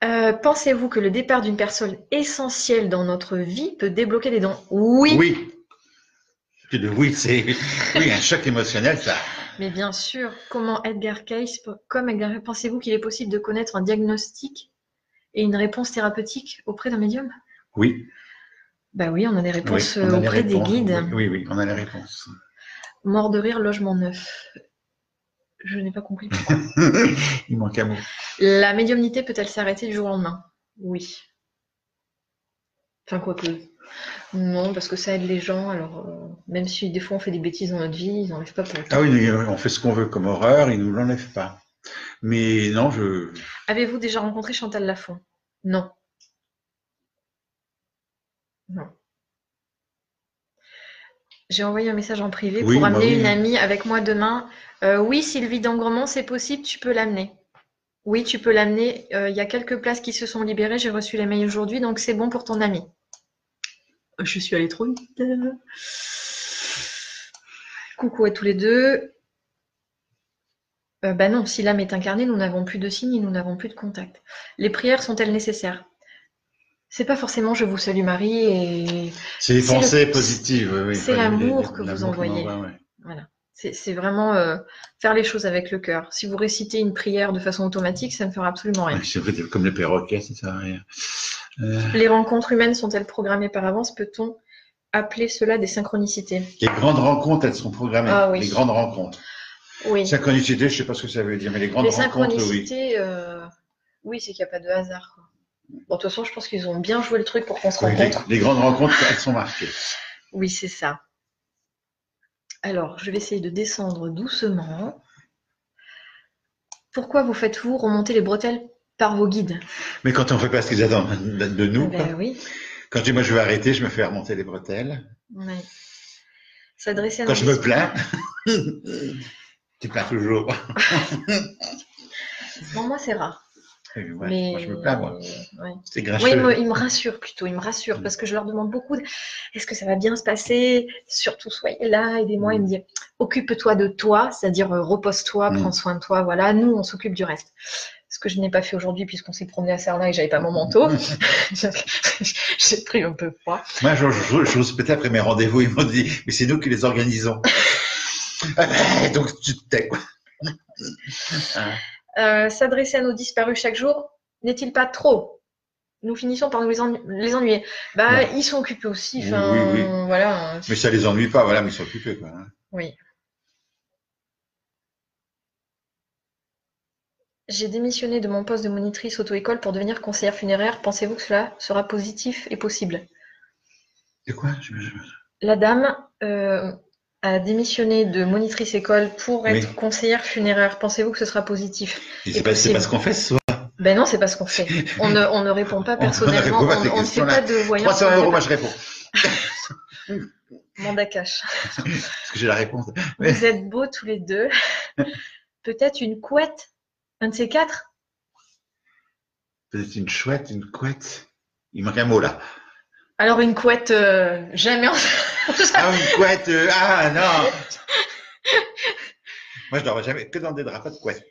Euh, Pensez-vous que le départ d'une personne essentielle dans notre vie peut débloquer des dons Oui, Oui. Oui, c'est oui, un choc émotionnel, ça. mais bien sûr. Comment Edgar Cayce, comme Edgar, pensez-vous qu'il est possible de connaître un diagnostic et une réponse thérapeutique auprès d'un médium? Oui. Bah oui, on a des réponses a les auprès des réponses. guides. Oui, oui, oui, on a les réponses. Mort de rire, logement neuf. Je n'ai pas compris pourquoi. Il manque un mot. La médiumnité peut-elle s'arrêter du jour au lendemain? Oui. Enfin, quoi que. Non, parce que ça aide les gens. Alors, euh, même si des fois on fait des bêtises dans notre vie, ils n'enlèvent pas pour autant. Ah oui, on fait ce qu'on veut comme horreur, ils nous l'enlèvent pas. Mais non, je. Avez-vous déjà rencontré Chantal Lafont? Non. Non. J'ai envoyé un message en privé Oui, pour bah amener oui. une amie avec moi demain. Euh, oui, Sylvie d'Angremont, c'est possible, tu peux l'amener. Oui, tu peux l'amener. Euh, Il y a quelques places qui se sont libérées. J'ai reçu les mails aujourd'hui, donc c'est bon pour ton ami. Euh, Je suis allée trop vite. Coucou à tous les deux. Euh, bah non, si l'âme est incarnée, nous n'avons plus de signes et nous n'avons plus de contact. Les prières sont-elles nécessaires? C'est pas forcément je vous salue Marie et C'est les le- pensées positives. oui, c'est l'amour que vous envoyez. envoie, ouais. voilà. C'est vraiment euh, faire les choses avec le cœur. Si vous récitez une prière de façon automatique, ça ne fera absolument rien. Ouais, C'est vrai, comme les perroquets, ça sert à rien. Euh, Les rencontres humaines sont-elles programmées par avance? Peut-on appeler cela des synchronicités? Les grandes rencontres, elles sont programmées. Ah oui. Les grandes rencontres. Oui. Synchronicité, je sais pas ce que ça veut dire, mais les grandes Les rencontres, oui. synchronicités, euh, oui, c'est qu'il n'y a pas de hasard. Bon, de toute façon, je pense qu'ils ont bien joué le truc pour qu'on se Oui, les, rencontre. les grandes rencontres, elles sont marquées. Oui, c'est ça. Alors, je vais essayer de descendre doucement. Pourquoi vous faites-vous remonter les bretelles par vos guides? Mais quand on fait pas ce qu'ils attendent de nous, Ben quoi. oui. quand je dis moi je vais arrêter, je me fais remonter les bretelles. S'adresser à Quand je me plains, tu plains toujours. Non, moi c'est rare. Ouais, mais Moi je me plains, moi. Ouais. C'est. Oui, il me, il me rassure plutôt, il me rassure Mm. parce que je leur demande beaucoup de, est-ce que ça va bien se passer? Surtout soyez là, aidez-moi. Il me dit occupe-toi de toi, c'est-à-dire euh, repose-toi, Mm. prends soin de toi. Voilà, nous on s'occupe du reste. Ce que je n'ai pas fait aujourd'hui puisqu'on s'est promené à Cernin et j'avais pas mon manteau. J'ai pris un peu froid. Moi, je, je, je vous répétais après mes rendez-vous, ils m'ont dit, mais c'est nous qui les organisons. Donc, tu te tais, quoi. Euh, S'adresser à nos disparus chaque jour n'est-il pas trop? Nous finissons par nous les, ennu- les ennuyer. Bah, Ouais. ils sont occupés aussi. Oui, Enfin, oui, oui. voilà. Mais ça les ennuie pas, voilà, mais ils sont occupés, quoi. hein. Oui. J'ai démissionné de mon poste de monitrice auto-école pour devenir conseillère funéraire. Pensez-vous que cela sera positif et possible? De quoi? La dame euh, a démissionné de monitrice école pour être Oui. conseillère funéraire. Pensez-vous que ce sera positif? C'est pas, ce qu'on fait ce soir. Ben non, c'est pas ce qu'on fait. On ne, on ne répond pas On ne personnellement. On, ne fait pas de voyance. 300 on ne euros, moi je réponds. Mandat cash. Parce que j'ai la réponse. Mais- Vous êtes beaux tous les deux. Peut-être une couette Un de ces quatre? Peut-être une chouette, une couette. Il manque un mot là. Alors une couette, euh, jamais en... Ah, une couette. euh, ah, non. Moi, je dors jamais que dans des draps, pas de couette.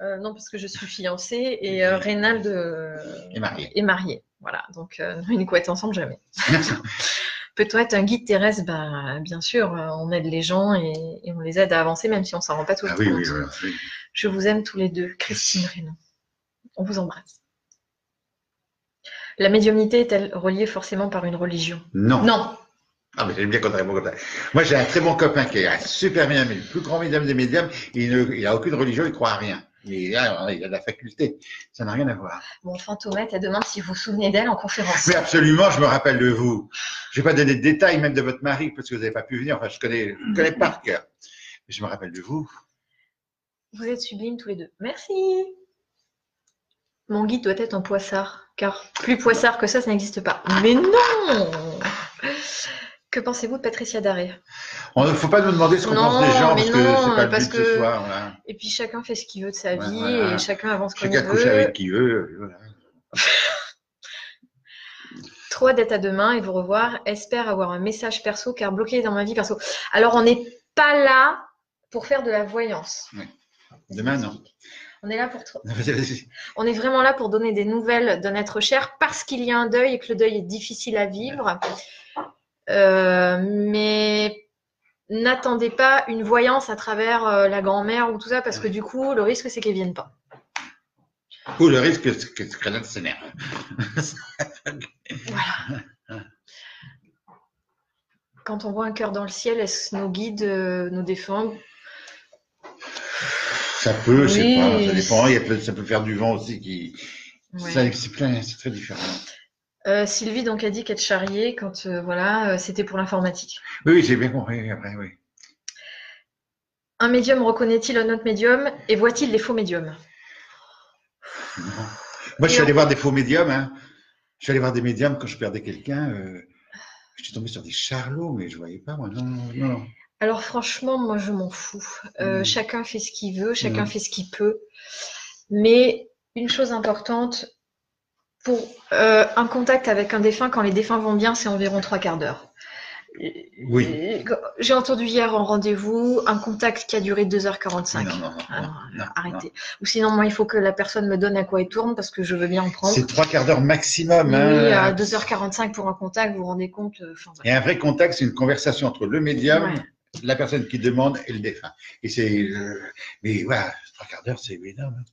Euh, non, parce que je suis fiancée et euh, Reynald euh, Et marié. est marié. Voilà, donc euh, une couette ensemble, jamais. Peut-être un guide terrestre, bah, bien sûr, euh, on aide les gens et, et on les aide à avancer, même si on s'en rend pas toujours Ah oui, compte. oui, oui, oui. Je vous aime tous les deux. Christine Reynaud. On vous embrasse. La médiumnité est-elle reliée forcément par une religion? Non. Non. Ah, mais j'aime bien quand on répond comme ça. Moi, j'ai un très bon copain qui est un super médium, le plus grand médium des médiums. Il n'a aucune religion, il croit à rien. Il a, il a de la faculté. Ça n'a rien à voir. Bon, Fantomette, elle demande si vous vous souvenez d'elle en conférence. Mais absolument, je me rappelle de vous. Je vais pas donner de détails, même de votre mari, parce que vous n'avez pas pu venir. Enfin, je connais, je connais par cœur. Mais je me rappelle de vous. Vous êtes sublimes tous les deux. Merci. Mon guide doit être un poissard, car plus poissard que ça, ça n'existe pas. Mais non Que pensez-vous de Patricia Daré? Il ne faut pas nous demander ce qu'on pense des gens, mais parce que non, c'est pas le parce but de ce que- soir. Voilà. Et puis chacun fait ce qu'il veut de sa Ouais, vie voilà. et chacun avance comme Chacun il couche veut. avec qui veut. Voilà. Trop d'être à demain et vous revoir. Espère avoir un message perso car bloqué dans ma vie perso. Alors on n'est pas là pour faire de la voyance. Demain, non. On est là pour on est vraiment là pour donner des nouvelles d'un être cher parce qu'il y a un deuil et que le deuil est difficile à vivre. Euh, mais n'attendez pas une voyance à travers euh, la grand-mère ou tout ça parce que du coup le risque c'est qu'elle vienne pas. Ou le risque que, que ce grenade s'énerve. Voilà. Quand on voit un cœur dans le ciel, est-ce que nos guides euh, nous défendent Ça peut, je sais Oui. pas, ça dépend. Il y a peut- ça peut faire du vent aussi qui. C'est très différent. Euh, Sylvie donc a dit qu'être charriée quand euh, voilà euh, c'était pour l'informatique. Oui, oui, j'ai bien compris après, oui. Un médium reconnaît-il un autre médium et voit-il les faux médiums? Moi, je suis allé on- voir des faux médiums. Hein. Je suis allé voir des médiums quand je perdais quelqu'un. Je suis tombé sur des charlots, mais je voyais pas, moi. Non, non, non. Alors franchement, moi je m'en fous. Euh, Mm. Chacun fait ce qu'il veut, chacun Mm. fait ce qu'il peut. Mais une chose importante, pour euh, un contact avec un défunt, quand les défunts vont bien, c'est environ trois quarts d'heure. Oui. Et J'ai entendu hier en rendez-vous un contact qui a duré 2h45. Non, non, non, Ah arrêtez. Ou sinon, moi, il faut que la personne me donne à quoi elle tourne parce que je veux bien en prendre. C'est trois quarts d'heure maximum. Oui, hein. à 2h45 pour un contact, vous vous rendez compte euh, Et un vrai contact, c'est une conversation entre le médium, Ouais. La personne qui demande et le défunt. Et c'est. euh, mais voilà, trois quarts d'heure, c'est énorme. hein.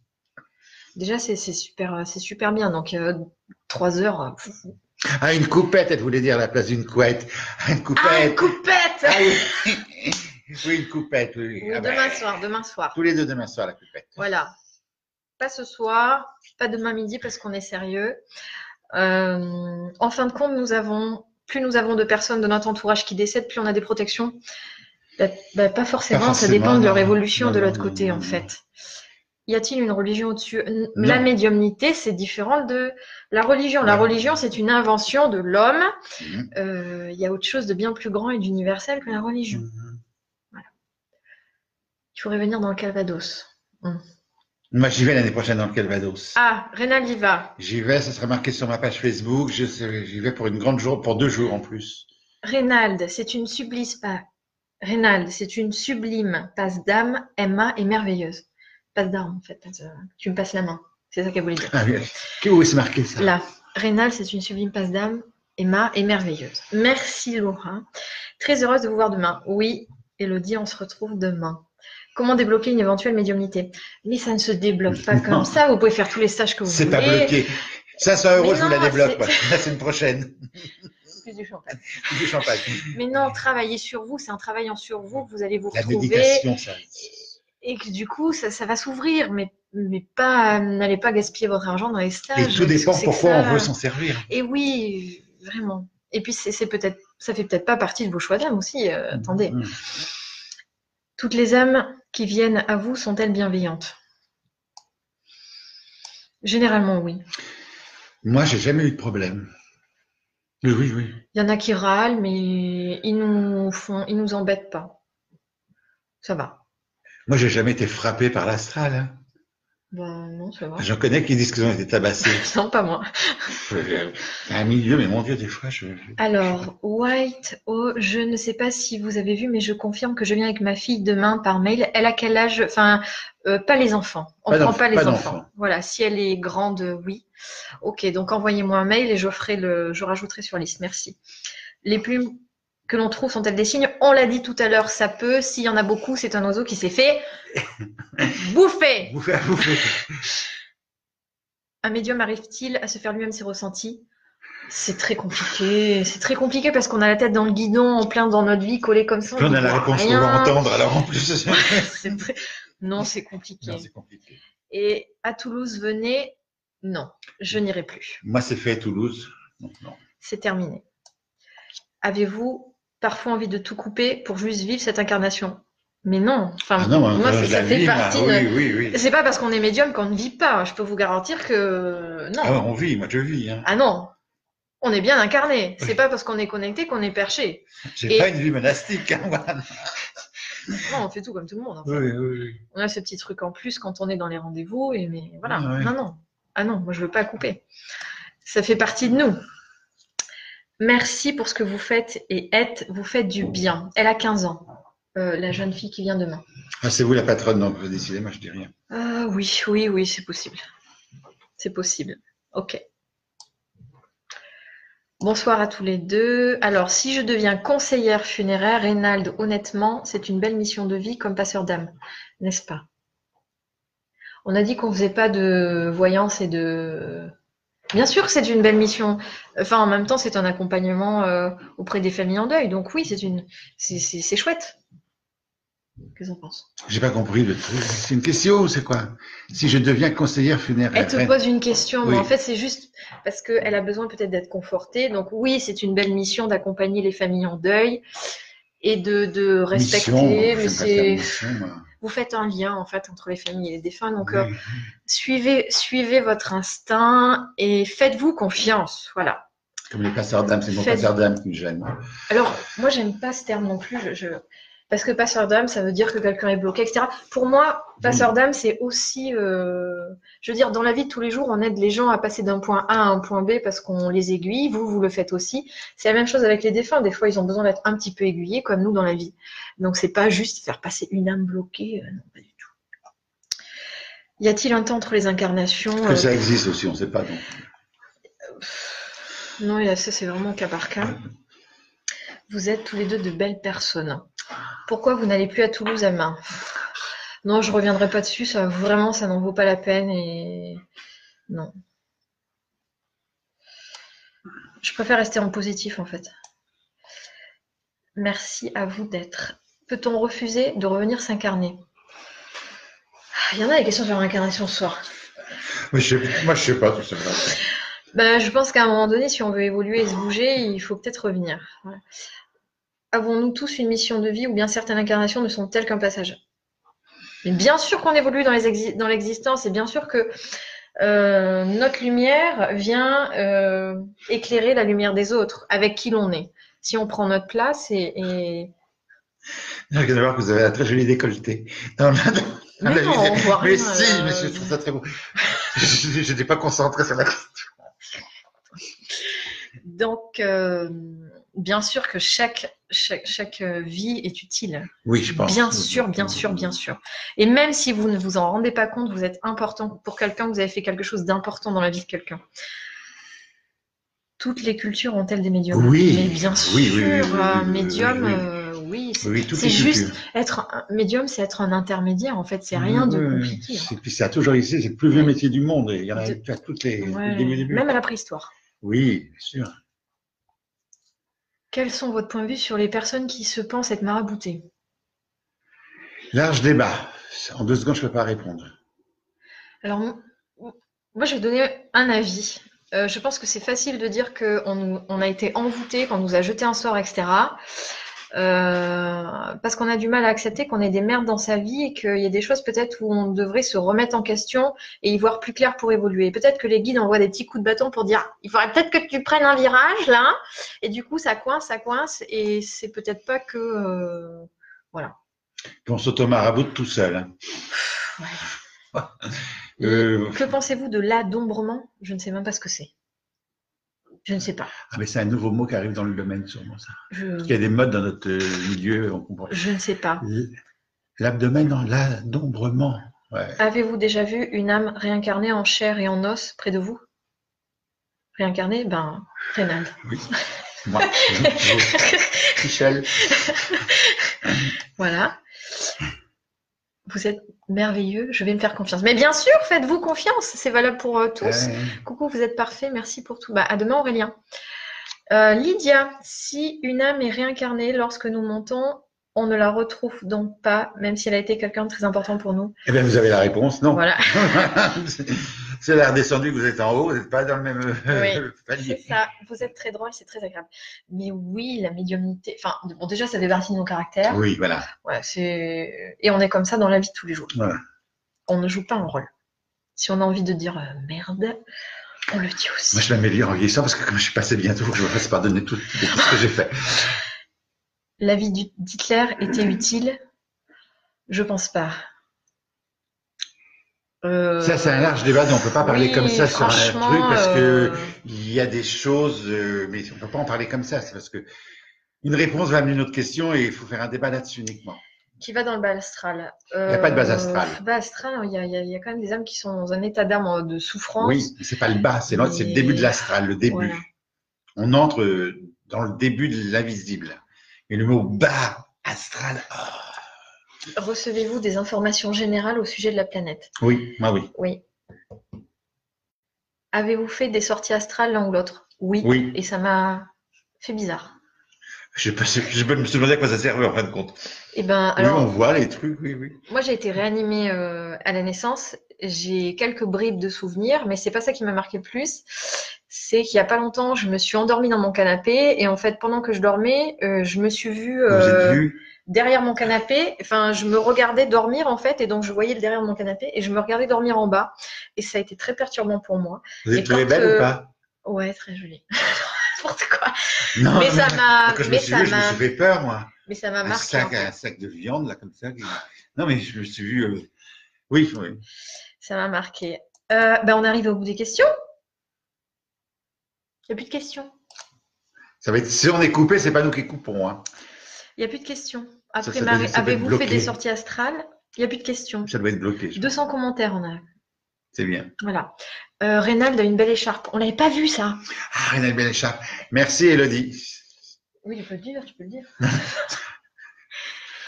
Déjà, c'est super, euh, c'est super bien. Donc, euh, 3 heures. Ah, une coupette, elle voulait dire à la place d'une couette. Une coupette. Ah, une coupette Ah oui. oui, une coupette, oui. Oui, Ah ben, Demain soir, demain soir. tous les deux demain soir, la coupette. Voilà. Pas ce soir, pas demain midi parce qu'on est sérieux. Euh, en fin de compte, nous avons, plus nous avons de personnes de notre entourage qui décèdent, plus on a des protections. Bah, bah, pas, forcément, Pas ça dépend de leur évolution Non, de l'autre côté non, en fait. y a-t-il une religion au-dessus? La médiumnité, c'est différent de la religion. La religion, c'est une invention de l'homme. Mhm. Euh, Il y a autre chose de bien plus grand et d'universel que la religion. Mhm. Il faudrait venir dans le Calvados. Moi, j'y vais l'année prochaine dans le Calvados. Ah, Rénal y va. J'y vais, ça sera marqué sur ma page Facebook. J'y vais pour une grande jour, pour deux jours en plus. Reynald, c'est une sublime pa- Reynald, c'est une sublime passe d'âme. Emma est merveilleuse. Passe d'âme, en fait. euh, Tu me passes la main. C'est ça qu'elle voulait dire. Ah, oui. Que- Où est-ce marqué ça Là, Rénal, c'est une sublime passe d'âme. Emma est merveilleuse. Merci Laura. Très heureuse de vous voir demain. Oui, Elodie, on se retrouve demain. Comment débloquer une éventuelle médiumnité? Mais ça ne se débloque pas Non. comme ça. Vous pouvez faire tous les stages que vous C'est voulez. pas bloqué. 500 euros, je vous la débloque. c'est- semaine prochaine. Plus du champagne. Du champagne. Mais non, travaillez sur vous. C'est en travaillant sur vous que vous allez vous La retrouver. ça. et que du coup, ça, ça va s'ouvrir, mais, mais pas, n'allez pas gaspiller votre argent dans les stages. Et tout dépend pourquoi ça on veut s'en servir. Et oui, vraiment. Et puis, c'est peut-être, ça fait peut-être pas partie de vos choix d'âme aussi. euh, attendez. Mhm. Toutes les âmes qui viennent à vous sont-elles bienveillantes? Généralement, oui. Moi, j'ai jamais eu de problème. Oui, oui, oui. Il y en a qui râlent, mais ils nous font, ils nous embêtent pas. Ça va. Moi, j'ai jamais été frappé par l'astral. hein. Ben non, ça va. J'en connais qui disent qu'ils ont été tabassés. Non, pas moi. Un milieu, mais mon Dieu, des fois, je. Alors, White, oh, je ne sais pas si vous avez vu, mais je confirme que je viens avec ma fille demain par mail. Elle a quel âge? Enfin, euh, pas les enfants. On Pas prend pas les pas enfants. Voilà, si elle est grande, oui. Ok, donc envoyez-moi un mail et je ferai le, je rajouterai sur liste. Merci. Les plumes que l'on trouve sont-elles des signes? On l'a dit tout à l'heure, ça peut. S'il y en a beaucoup, c'est un oiseau qui s'est fait bouffer. Vous faites. Un médium arrive-t-il à se faire lui-même ses ressentis? C'est très compliqué. C'est très compliqué parce qu'on a la tête dans le guidon, en plein dans notre vie, collé comme ça. Puis on a la réponse qu'on va entendre, alors en plus. Très- Non, c'est compliqué. Compliqué. Et à Toulouse, venez. Non, je n'irai plus. Moi, c'est fait à Toulouse. C'est terminé. Avez-vous parfois envie de tout couper pour juste vivre cette incarnation Mais non. Enfin, Ah non, moi, moi, je ça, ça fait vis, moi. partie. de- Oui, oui, oui. C'est pas parce qu'on est médium qu'on ne vit pas. Je peux vous garantir que non. Ah, on vit, moi, je vis. Hein. Ah non, on est bien incarné. C'est pas parce qu'on est connecté qu'on est perché. J'ai Et- pas une vie monastique. Hein, voilà. Non, on fait tout comme tout le monde. en fait. Oui, oui, oui. On a ce petit truc en plus quand on est dans les rendez-vous. Et mais voilà. Ah ouais. Non, non. Ah non, moi je veux pas couper. Ça fait partie de nous. Merci pour ce que vous faites et êtes. Vous faites du bien. Elle a 15 ans. euh, la jeune fille qui vient demain. Ah, c'est vous la patronne, donc vous décidez, moi, je dis rien. Ah oui, oui, oui, c'est possible. C'est possible. Ok. Bonsoir à tous les deux. Alors, si je deviens conseillère funéraire, Reynald, honnêtement, c'est une belle mission de vie comme passeur d'âme, n'est-ce pas? On a dit qu'on faisait pas de voyance et de. Bien sûr que c'est une belle mission. Enfin, en même temps, c'est un accompagnement euh, auprès des familles en deuil. Donc oui, c'est une, c'est- chouette. Qu'est-ce qu'on pense J'ai pas compris le truc. C'est une question ou c'est quoi? Si je deviens conseillère funéraire. Elle te pose une question, mais en fait, c'est juste parce qu'elle a besoin peut-être d'être confortée. Donc, oui, c'est une belle mission d'accompagner les familles en deuil et de, de respecter. Mission, mais c'est. Vous faites un lien, en fait, entre les familles et les défunts. Donc, euh, suivez, suivez votre instinct et faites-vous confiance. Voilà. Comme les passeurs d'âme, c'est mon passeur d'âme qui me gêne. Alors, moi, j'aime pas ce terme non plus. Je, je- Parce que passeur d'âme, ça veut dire que quelqu'un est bloqué, etc. Pour moi, passeur d'âme, c'est aussi, euh, je veux dire, dans la vie de tous les jours, on aide les gens à passer d'un point A à un point B parce qu'on les aiguille. Vous, vous le faites aussi. C'est la même chose avec les défunts. Des fois, ils ont besoin d'être un petit peu aiguillés, comme nous dans la vie. Donc, c'est pas juste faire passer une âme bloquée. euh, non, pas du tout. Y a-t-il un temps entre les incarnations Que euh, ça existe aussi, on ne sait pas. Non, et ça, c'est vraiment cas par cas. Vous êtes tous les deux de belles personnes. Pourquoi vous n'allez plus à Toulouse à main Non, je reviendrai pas dessus. Ça, vraiment, ça n'en vaut pas la peine. Et non. Je préfère rester en positif, en fait. Merci à vous d'être. Peut-on refuser de revenir s'incarner? Il y en a des questions sur l'incarnation ce soir. Mais je sais- moi, je sais pas tout ça. Ben, je pense qu'à un moment donné, si on veut évoluer et se bouger, il faut peut-être revenir. Voilà. Avons-nous tous une mission de vie ou bien certaines incarnations ne sont telles qu'un passage? Mais bien sûr qu'on évolue dans l'existence et bien sûr que euh, notre lumière vient euh, éclairer la lumière des autres, avec qui l'on est. Si on prend notre place et. et... Je viens de voir que vous avez un très joli décolleté. Non, non, non. Mais, non, on voit mais rien, si, euh, mais je trouve ça très beau. Je n'étais pas concentré sur la question. Donc, euh, bien sûr que chaque, chaque, chaque euh, vie est utile. Oui, je pense. Bien sûr, bien sûr, bien sûr. Et même si vous ne vous en rendez pas compte, vous êtes important pour quelqu'un, vous avez fait quelque chose d'important dans la vie de quelqu'un. Toutes les cultures ont-elles des médiums? Oui. Mais bien sûr, Oui, oui, oui, oui, médium, oui, euh, oui, c'est juste être un médium, c'est être un intermédiaire. En fait, c'est rien de compliqué. hein. c'est- Puis ça a toujours existé, c'est le plus vieux métier du monde. Et il y en a De- à toutes les, Ouais, les. Même à la préhistoire. Oui, bien sûr. Quels sont votre point de vue sur les personnes qui se pensent être maraboutées? Large débat. En deux secondes, je ne peux pas répondre. Alors, moi, je vais donner un avis. Euh, je pense que c'est facile de dire qu'on on a été envoûté, qu'on nous a jeté un sort, etc. Euh, parce qu'on a du mal à accepter qu'on ait des merdes dans sa vie et qu'il y a des choses peut-être où on devrait se remettre en question et y voir plus clair pour évoluer. Peut-être que les guides envoient des petits coups de bâton pour dire il faudrait peut-être que tu prennes un virage là, et du coup ça coince, ça coince, et c'est peut-être pas que. euh, Puis on s'auto-maraboute tout seul. hein. ouais. Euh, Que pensez-vous de l'adombrement? Je ne sais même pas ce que c'est. Je ne sais pas. ah, mais c'est un nouveau mot qui arrive dans le domaine, sûrement ça. Je, Parce qu'il y a des modes dans notre milieu, on comprend. je ne sais pas. L'abdomen dans l'adombrement. Ouais. Avez-vous déjà vu une âme réincarnée en chair et en os près de vous? Réincarnée? Ben, Rénal. Oui. Moi. Michel. Voilà. Vous êtes merveilleux, je vais me faire confiance. Mais bien sûr, faites-vous confiance, c'est valable pour euh, tous. Ouais. Coucou, vous êtes parfait, merci pour tout. Bah, à demain Aurélien. Euh, Lydia, si une âme est réincarnée lorsque nous montons, on ne la retrouve donc pas, même si elle a été quelqu'un de très important pour nous. Eh bien, vous avez la réponse, non Voilà, C'est la redescendue que vous êtes en haut, vous n'êtes pas dans le même euh, Oui, c'est palier. ça. Vous êtes très drôle, c'est très agréable. Mais oui, la médiumnité, enfin, bon, déjà, ça fait partie de nos caractères. Oui, voilà. Ouais, c'est... Et on est comme ça dans la vie de tous les jours. Voilà. On ne joue pas un rôle. Si on a envie de dire euh, merde, on le dit aussi. Moi, je m'améliore en vieillissant parce que comme je suis passé bientôt, je me fasse pardonner tout, tout ce que j'ai fait. La vie d'Hitler était utile? Je pense pas. Euh, Ça, c'est un large débat, donc on ne peut pas parler oui, comme ça sur un truc parce que euh, il y a des choses, euh, mais on ne peut pas en parler comme ça. C'est parce que une réponse va amener une autre question et il faut faire un débat là-dessus uniquement. Qui va dans le bas astral? Il n'y a pas de base Euh, astrale. Bas astral, il y, a, il y quand même des âmes qui sont dans un état d'âme de souffrance. Oui, c'est pas le bas, c'est le début de l'astral, le début. Voilà. On entre dans le début de l'invisible. Et le mot bas astral, ah, Recevez-vous des informations générales au sujet de la planète? Oui, moi oui. Oui. Avez-vous fait des sorties astrales l'un ou l'autre? Oui. Oui. Et ça m'a fait bizarre. Je, sais pas- je me suis demandé à quoi ça servait en fin de compte. Eh ben, Oui, alors, on voit les trucs, oui, oui. moi j'ai été réanimée euh, à la naissance. J'ai quelques bribes de souvenirs, mais c'est pas ça qui m'a marqué le plus. C'est qu'il y a pas longtemps, je me suis endormie dans mon canapé et en fait, pendant que je dormais, euh, je me suis vue Vous euh, êtes vu derrière mon canapé. Enfin, je me regardais dormir en fait, et donc je voyais le derrière de mon canapé et je me regardais dormir en bas. Et ça a été très perturbant pour moi. Vous êtes et trouvé quand, belle euh, ou pas? Ouais, très joli. N'importe quoi. Non, mais ça m'a, je me mais suis ça vu, je me suis fait peur, moi. mais ça m'a Un marqué. sac, en fait. un sac de viande, là, comme ça. Non, mais je me suis vu. euh, Oui, oui. Ça m'a marqué. Euh, ben, on arrive au bout des questions. Il n'y a plus de questions. Ça va être... Si on est coupé, c'est pas nous qui coupons. Hein. Il n'y a plus de questions. Après, avez-vous fait des sorties astrales? Il n'y a plus de questions. Ça doit être bloqué. je pense. 200 commentaires, on a. C'est bien. Voilà. Euh, Reynald a une belle écharpe. On l'avait pas vu, ça. Ah, René Béléchat. Merci, Elodie. Oui, tu peux le dire, tu peux le dire.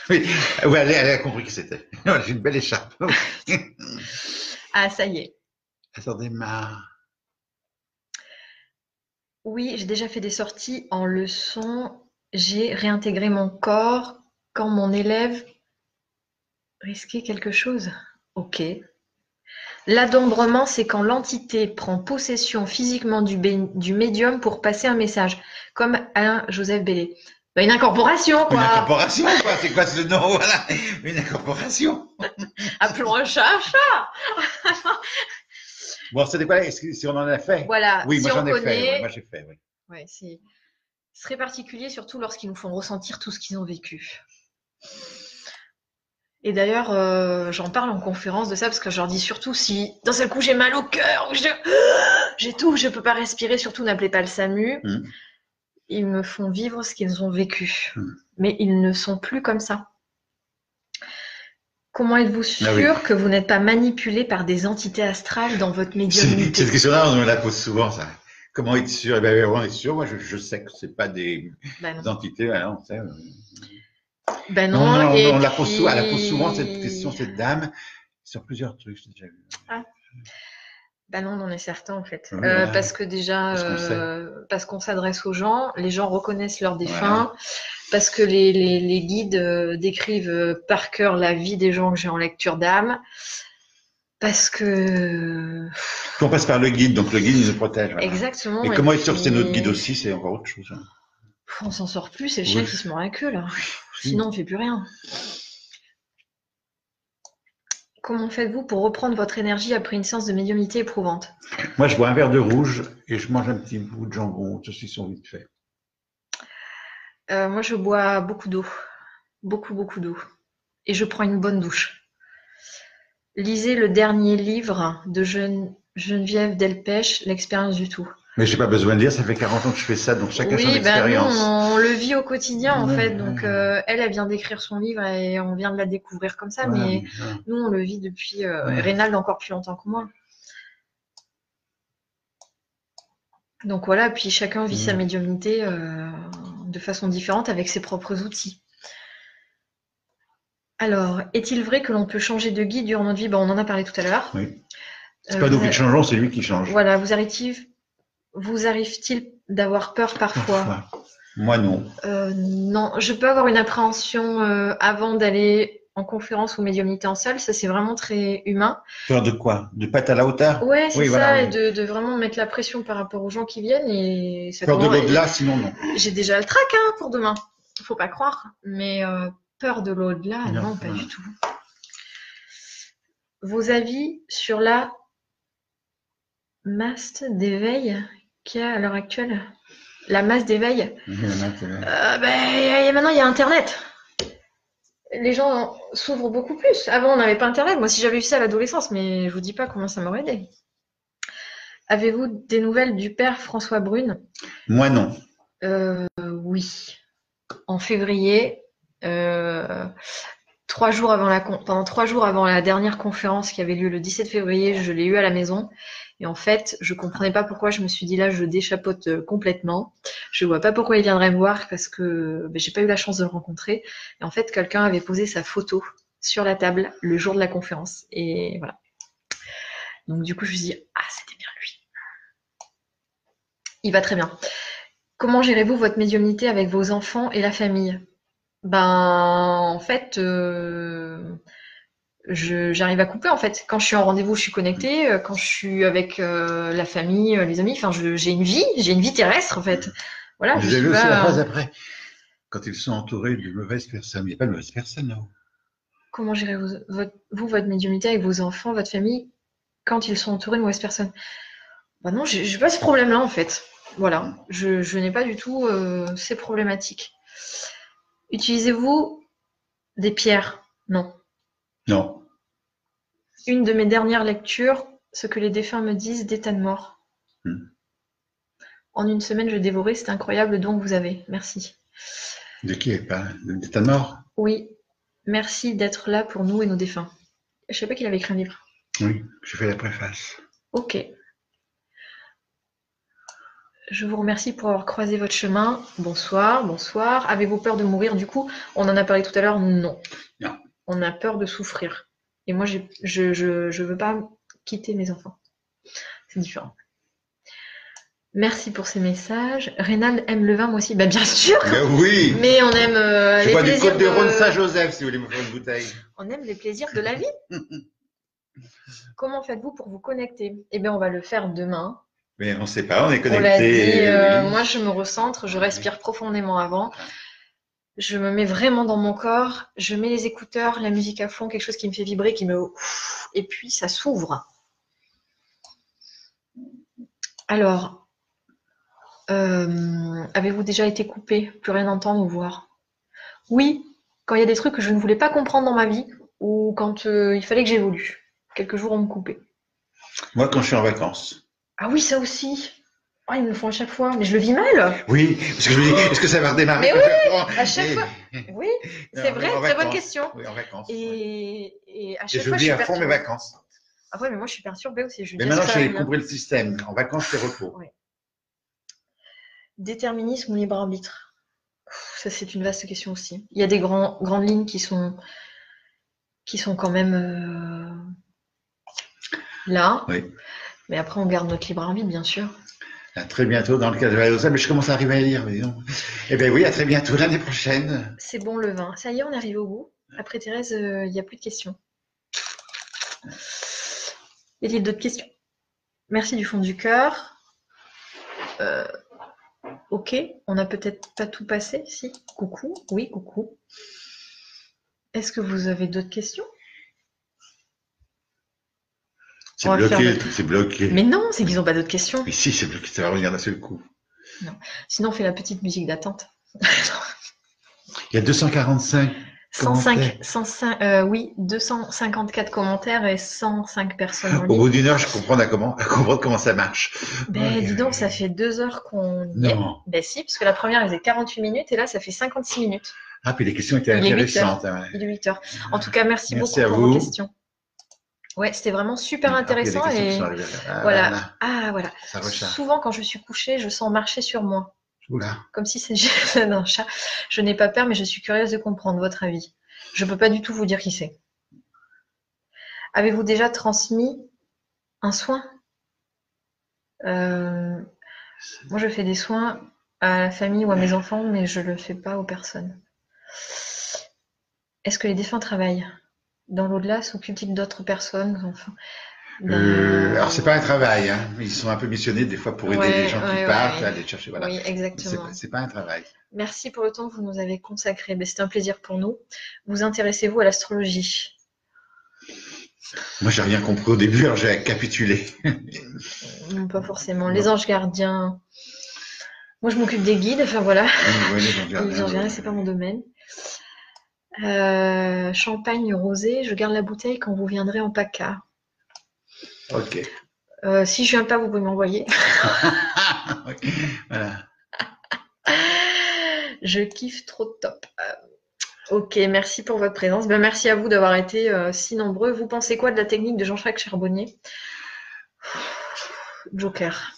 Oui, ouais, elle, elle a compris qui c'était. J'ai une belle écharpe. Ah, ça y est. Attendez, ma. Oui, j'ai déjà fait des sorties en leçon. J'ai réintégré mon corps quand mon élève risquait quelque chose. Ok. L'adombrement, c'est quand l'entité prend possession physiquement du, du médium pour passer un message, comme Alain Joseph Bellé. Bah, une incorporation, Une quoi. incorporation, quoi. C'est quoi ce nom Voilà. Une incorporation. Appelons un chat un chat. Bon, c'était quoi si on en a fait? Voilà. Oui, si moi j'en ai fait. ouais, moi j'ai fait, oui. Ouais, c'est très particulier, surtout lorsqu'ils nous font ressentir tout ce qu'ils ont vécu. Et d'ailleurs, euh, j'en parle en conférence de ça parce que je leur dis surtout si d'un seul coup j'ai mal au cœur, ou je- j'ai tout, je peux pas respirer, surtout n'appelez pas le SAMU. Mhm. Ils me font vivre ce qu'ils ont vécu, Mhm. mais ils ne sont plus comme ça. Comment êtes-vous sûr Ah oui. que vous n'êtes pas manipulé par des entités astrales dans votre C'est- médiumnité Cette question-là, on me la pose souvent, ça. Comment être sûr? Eh bien, on est sûr. Moi, je, je sais que c'est pas des, Bah des entités. hein, on sait. Bah Non, non, non, et on la pose puis- souvent, elle la pose souvent cette question, cette dame, sur plusieurs trucs, j'ai déjà vu. Bah non, on en est certain en fait. Euh, parce que déjà, Parce qu'on sait. euh, parce qu'on s'adresse aux gens, les gens reconnaissent leurs défunts, parce que les, les, les guides euh, décrivent par cœur la vie des gens que j'ai en lecture d'âme, parce que Puis on passe par le guide, donc le guide nous protège. voilà. exactement. Et et comment être sûr que c'est puis- notre guide aussi, c'est encore autre chose. On s'en sort plus, c'est le chien Oui. qui se mord la queue là. Sinon, on fait plus rien. Comment faites-vous pour reprendre votre énergie après une séance de médiumnité éprouvante? Moi, je bois un verre de rouge et je mange un petit bout de jambon. Ceci sont vite fait. Euh, moi, je bois beaucoup d'eau. Beaucoup, beaucoup d'eau. Et je prends une bonne douche. Lisez le dernier livre de Gen- Geneviève Delpech, L'expérience du tout. Mais j'ai pas besoin de dire, ça fait 40 ans que je fais ça, donc chacun son oui, ben nous, expérience. on le vit au quotidien en fait. Donc, euh, elle, elle vient d'écrire son livre et on vient de la découvrir comme ça. Voilà, mais voilà. nous, on le vit depuis. Euh, Ouais. Encore plus longtemps que moi. Donc voilà, puis chacun vit sa médiumnité euh, de façon différente avec ses propres outils. Alors, est-il vrai que l'on peut changer de guide durant notre vie? Ben, On en a parlé tout à l'heure. Oui. C'est Euh, pas nous qui changeons, c'est lui qui change. Voilà, vous arrive-t-il vous arrive-t-il d'avoir peur parfois? Parfois. Moi, non. Euh, Non, je peux avoir une appréhension euh, avant d'aller en conférence ou médiumnité en salle. Ça, c'est vraiment très humain. Peur de quoi? De pas être à la hauteur? Ouais, c'est Oui, ça, voilà, et oui. de, de vraiment mettre la pression par rapport aux gens qui viennent. Et ça Peur de l'au-delà, sinon non. J'ai déjà le trac hein, pour demain. Faut pas croire. Mais euh, peur de l'au-delà, non, Non, pas non. du tout. Vos avis sur la masse d'éveil? Qu'il y a à l'heure actuelle La masse d'éveil euh, ben, maintenant, il y a Internet. Les gens s'ouvrent beaucoup plus. Avant, on n'avait pas Internet. Moi, si j'avais eu ça à l'adolescence, mais je vous dis pas comment ça m'aurait aidé. Avez-vous des nouvelles du père François Brune? Moi, non. Euh, Oui. En février, euh, trois jours avant la pendant trois jours avant la dernière conférence qui avait lieu le 17 février, je l'ai eu à la maison. Et en fait, je comprenais pas pourquoi. Je me suis dit là, je déchapote euh, complètement. Je vois pas pourquoi il viendrait me voir parce que ben, j'ai pas eu la chance de le rencontrer. Et en fait, quelqu'un avait posé sa photo sur la table le jour de la conférence. Et voilà. Donc du coup, je me suis dit ah, c'était bien lui. Il va très bien. Comment gérez-vous votre médiumnité avec vos enfants et la famille? Ben, en fait, euh, j'arrive à couper. En fait, quand je suis en rendez-vous, je suis connectée. Euh, Quand je suis avec euh, la famille, euh, les amis, enfin, j'ai une vie, j'ai une vie terrestre, en fait. Voilà. je aussi pas- la phrase après. Quand ils sont entourés de mauvaises personnes. Il n'y a pas de mauvaises personnes, là. Comment gérez-vous votre, vous, votre médiumnité avec vos enfants, votre famille, quand ils sont entourés de mauvaises personnes? Ben non, j'ai j'ai pas ce problème-là, en fait. Voilà, je, je n'ai pas du tout euh, ces problématiques. Utilisez-vous des pierres? Non. Non. Une de mes dernières lectures, ce que les défunts me disent d'état de mort. Hmm. En une semaine, je dévorais, c'est incroyable le don que vous avez. Merci. De qui est pas D'état de mort Oui, merci d'être là pour nous et nos défunts. Je sais pas qu'il avait écrit un livre. Oui, je fais la préface. Ok. Je vous remercie pour avoir croisé votre chemin. Bonsoir, bonsoir. Avez-vous peur de mourir du coup? On en a parlé tout à l'heure? Non. Non. On a peur de souffrir. Et moi, je je, je veux pas quitter mes enfants. C'est différent. Merci pour ces messages. Rénal aime le vin, moi aussi. Bah, bien sûr Mais oui Mais on aime euh, les bois du plaisirs Côte de Rhône. Saint-Joseph, si vous voulez me faire une bouteille. On aime les plaisirs de la vie. Comment faites-vous pour vous connecter? Eh bien, on va le faire demain. Mais on ne sait pas, on est On l'a dit, connecté. euh, oui. moi je me recentre, je respire profondément avant. Je me mets vraiment dans mon corps, je mets les écouteurs, la musique à fond, quelque chose qui me fait vibrer, qui me... Et puis ça s'ouvre. Alors, euh, avez-vous déjà été coupé, plus rien entendre ou voir? Oui, quand il y a des trucs que je ne voulais pas comprendre dans ma vie, ou quand euh, il fallait que j'évolue. Quelques jours, on me coupait. Moi, quand je suis en vacances. Ah oui, ça aussi. Ah, ils me le font à chaque fois, mais je le vis mal. Oui, parce que je me dis, est-ce que ça va redémarrer Mais oui, à chaque Et- fois. Oui, c'est vrai, très bonne question. Oui, en vacances. Et, et à Et chaque fois, je j'oublie suis à fond mes vacances. Ah ouais, mais moi, je suis perturbée aussi. Je Mais maintenant, j'ai compris le système. En vacances, c'est repos. Déterminisme ou libre arbitre? Ça, c'est une vaste question aussi. Il y a des grands, grandes lignes qui sont, qui sont quand même euh, là. Oui. Mais après, on garde notre libre arbitre, bien sûr. À très bientôt dans le cadre de la Lausanne, mais je commence à arriver à lire. Mais non. Eh bien oui, à très bientôt l'année prochaine. C'est bon le vin. Ça y est, on est arrivé au bout. Après Thérèse, euh, il n'y a plus de questions. Y a-t-il d'autres questions? Merci du fond du cœur. Euh, ok, on n'a peut-être pas tout passé, si? Coucou, oui, coucou. Est-ce que vous avez d'autres questions? C'est bloqué, c'est bloqué. Mais non, c'est qu'ils n'ont pas d'autres questions. Mais si, c'est bloqué, ça va revenir d'un seul coup. Sinon, on fait la petite musique d'attente. Il y a 245. 105, Commentaires. 105 euh, oui, 254 commentaires et 105 personnes en Au bout d'une heure, je comprends à comment, à comprendre comment ça marche. Ben, Ouais. dis donc, ça fait deux heures qu'on y est. Non. Ben si, parce que la première, elle faisait 48 minutes et là, ça fait 56 minutes. Ah, puis les questions étaient Il est intéressantes. hein. Il est 8 heures. En tout cas, merci, Merci beaucoup à pour vos questions. Ouais, c'était vraiment super Ah, intéressant et. Ah, voilà. là, ah voilà. Ça recharge. Souvent, quand je suis couchée, je sens marcher sur moi, Oula. comme si c'était un chat. Je n'ai pas peur, mais je suis curieuse de comprendre votre avis. Je peux pas du tout vous dire qui c'est. Avez-vous déjà transmis un soin? Euh, Moi, je fais des soins à la famille ou à mes enfants, mais je le fais pas aux personnes. Est-ce que les défunts travaillent? Dans l'au-delà S'occupent-ils d'autres personnes enfin, Euh, alors, c'est pas un travail. Hein. Ils sont un peu missionnés des fois pour aider Ouais, les gens qui ouais, partent à les chercher. Voilà. Oui, exactement. c'est pas un travail. Merci pour le temps que vous nous avez consacré. C'est un plaisir pour nous. Vous intéressez-vous à l'astrologie? Moi, j'ai rien compris au début, alors j'ai capitulé. Non, Pas forcément. Les anges gardiens. Moi, je m'occupe des guides. Enfin voilà. Oui, les anges gardiens, c'est pas mon domaine. Euh, champagne rosé. Je garde la bouteille quand vous viendrez en PACA. Ok. Euh, si je viens pas, vous pouvez m'envoyer. Voilà. Je kiffe trop top. Euh, ok, merci pour votre présence. Ben, merci à vous d'avoir été euh, si nombreux. Vous pensez quoi de la technique de Jean-Jacques Charbonnier? Joker.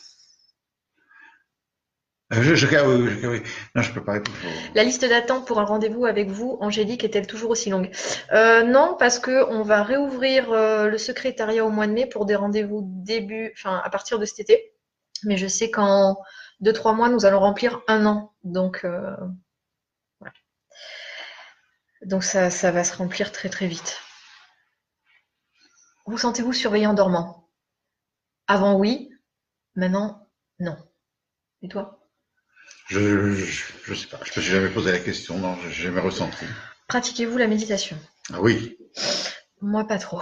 La liste d'attente pour un rendez-vous avec vous, Angélique, est-elle toujours aussi longue? Euh, Non, parce que on va réouvrir euh, le secrétariat au mois de mai pour des rendez-vous début, enfin à partir de cet été. Mais je sais qu'en deux trois mois, nous allons remplir un an, donc euh, donc ça, ça va se remplir très très vite. Vous sentez-vous surveillé en dormant? Avant oui, maintenant non. Et toi? Je, je sais pas. Je me suis jamais posé la question. Non, je j'ai jamais ressenti. Pratiquez-vous la méditation? Ah oui. Moi, pas trop.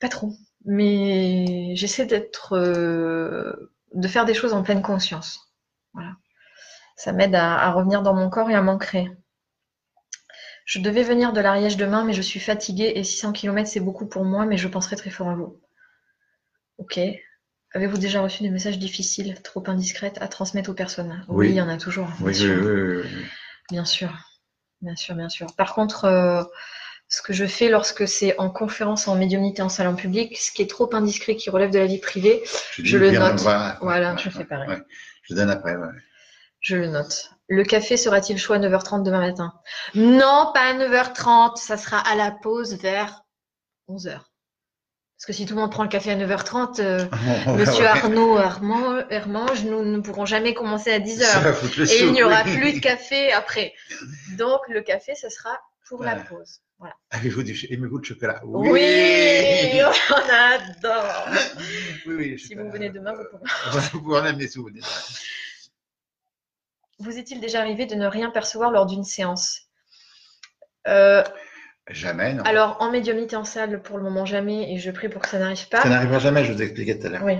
Pas trop. Mais j'essaie d'être, euh, de faire des choses en pleine conscience. Voilà. Ça m'aide à, à revenir dans mon corps et à m'ancrer. Je devais venir de l'Ariège demain, mais je suis fatiguée et 600 km c'est beaucoup pour moi, mais je penserai très fort à vous. Ok. Avez-vous déjà reçu des messages difficiles, trop indiscrètes à transmettre aux personnes? Oui. il y en a toujours. bien Oui, oui, sûr. oui, oui, oui. Bien sûr, bien sûr, bien sûr. Par contre, euh, ce que je fais lorsque c'est en conférence, en médiumnité, en salle en public, ce qui est trop indiscret, qui relève de la vie privée, Je le note. Voilà, Ouais, je fais pareil. ouais. Je donne après. ouais. je le note. Le café sera-t-il chaud à 9h30 demain matin? Non, pas à 9h30, ça sera à la pause vers 11h. Parce que si tout le monde prend le café à 9h30, euh, Monsieur Ouais. Arnaud Armand, Hermange, nous ne pourrons jamais commencer à 10h. Ça va foutre le Et il n'y aura oui. plus de café après. Donc le café, ce sera pour la pause. Voilà. Avez-vous du, aimez-vous le chocolat? Oui, on adore. Oui, Si vous venez demain, vous pourrez. Vous pouvez en amener souvenirs. vous est-il déjà arrivé de ne rien percevoir lors d'une séance? Euh, Jamais, non. Alors, en médiumnité en salle, pour le moment, jamais, et je prie pour que ça n'arrive pas. Ça n'arrivera jamais, je vous expliquais tout à l'heure. Oui.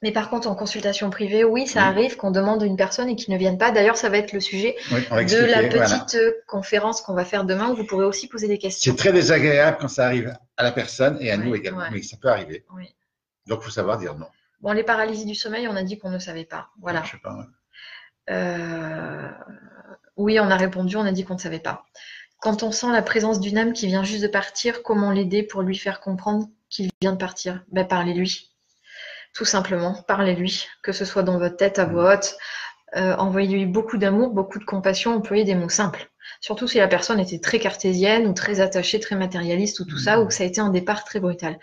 Mais par contre, en consultation privée, oui, ça Oui. arrive qu'on demande une personne et qu'ils ne viennent pas. D'ailleurs, ça va être le sujet Oui, de la voilà. petite euh, conférence qu'on va faire demain où vous pourrez aussi poser des questions. C'est très désagréable quand ça arrive à la personne et à nous également. ouais. Mais ça peut arriver. Oui. Donc, il faut savoir dire non. Bon, les paralysies du sommeil, on a dit qu'on ne savait pas. Voilà. Je sais pas. Euh, Oui, on a répondu, on a dit qu'on ne savait pas. Quand on sent la présence d'une âme qui vient juste de partir, comment l'aider pour lui faire comprendre qu'il vient de partir? Ben, Parlez-lui. Tout simplement, parlez-lui. Que ce soit dans votre tête, à voix haute. Euh, Envoyez-lui beaucoup d'amour, beaucoup de compassion, employez des mots simples. Surtout si la personne était très cartésienne ou très attachée, très matérialiste ou tout ça, ou que ça a été un départ très brutal.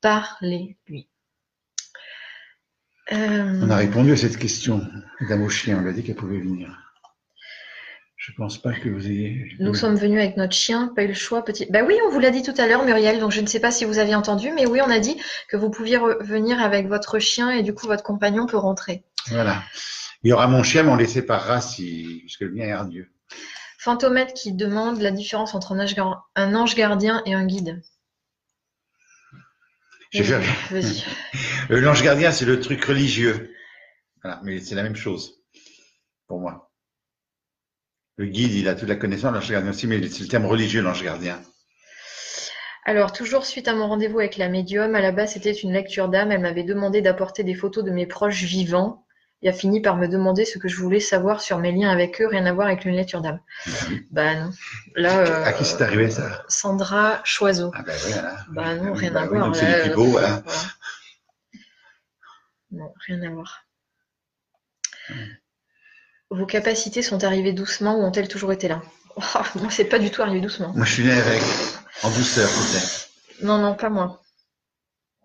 Parlez-lui. Euh, On a répondu à cette question. Madame au chien, on lui a dit qu'elle pouvait venir. Je pense pas que vous ayez. Nous sommes venus avec notre chien, pas eu le choix, petit. Bah oui, on vous l'a dit tout à l'heure, Muriel, donc je ne sais pas si vous aviez entendu, mais oui, on a dit que vous pouviez revenir avec votre chien et du coup votre compagnon peut rentrer. Voilà. Il y aura mon chien, mais on les séparera si, puisque le mien est hardieux. Fantomètre qui demande la différence entre un ange, gar- un ange gardien et un guide. J'ai fait- Vas-y. Euh, L'ange gardien, c'est le truc religieux. Voilà, mais c'est la même chose pour moi. Le guide, il a toute la connaissance, l'ange gardien aussi, mais c'est le terme religieux, l'ange gardien. Alors, toujours suite à mon rendez-vous avec la médium, à la base c'était une lecture d'âme. Elle m'avait demandé d'apporter des photos de mes proches vivants et a fini par me demander ce que je voulais savoir sur mes liens avec eux, rien à voir avec une lecture d'âme. Bah non. Là, euh, À qui c'est arrivé ça? Sandra Choiseau. Ah ben voilà. Bah non, Oui, rien bah à oui, voir. donc c'est plus euh, beaux, voilà. voilà. Non, rien à voir. Vos capacités sont arrivées doucement ou ont-elles toujours été là Oh, Moi, c'est pas du tout arrivé doucement. Moi, je suis né avec, en douceur, peut-être. Non, non, pas moi.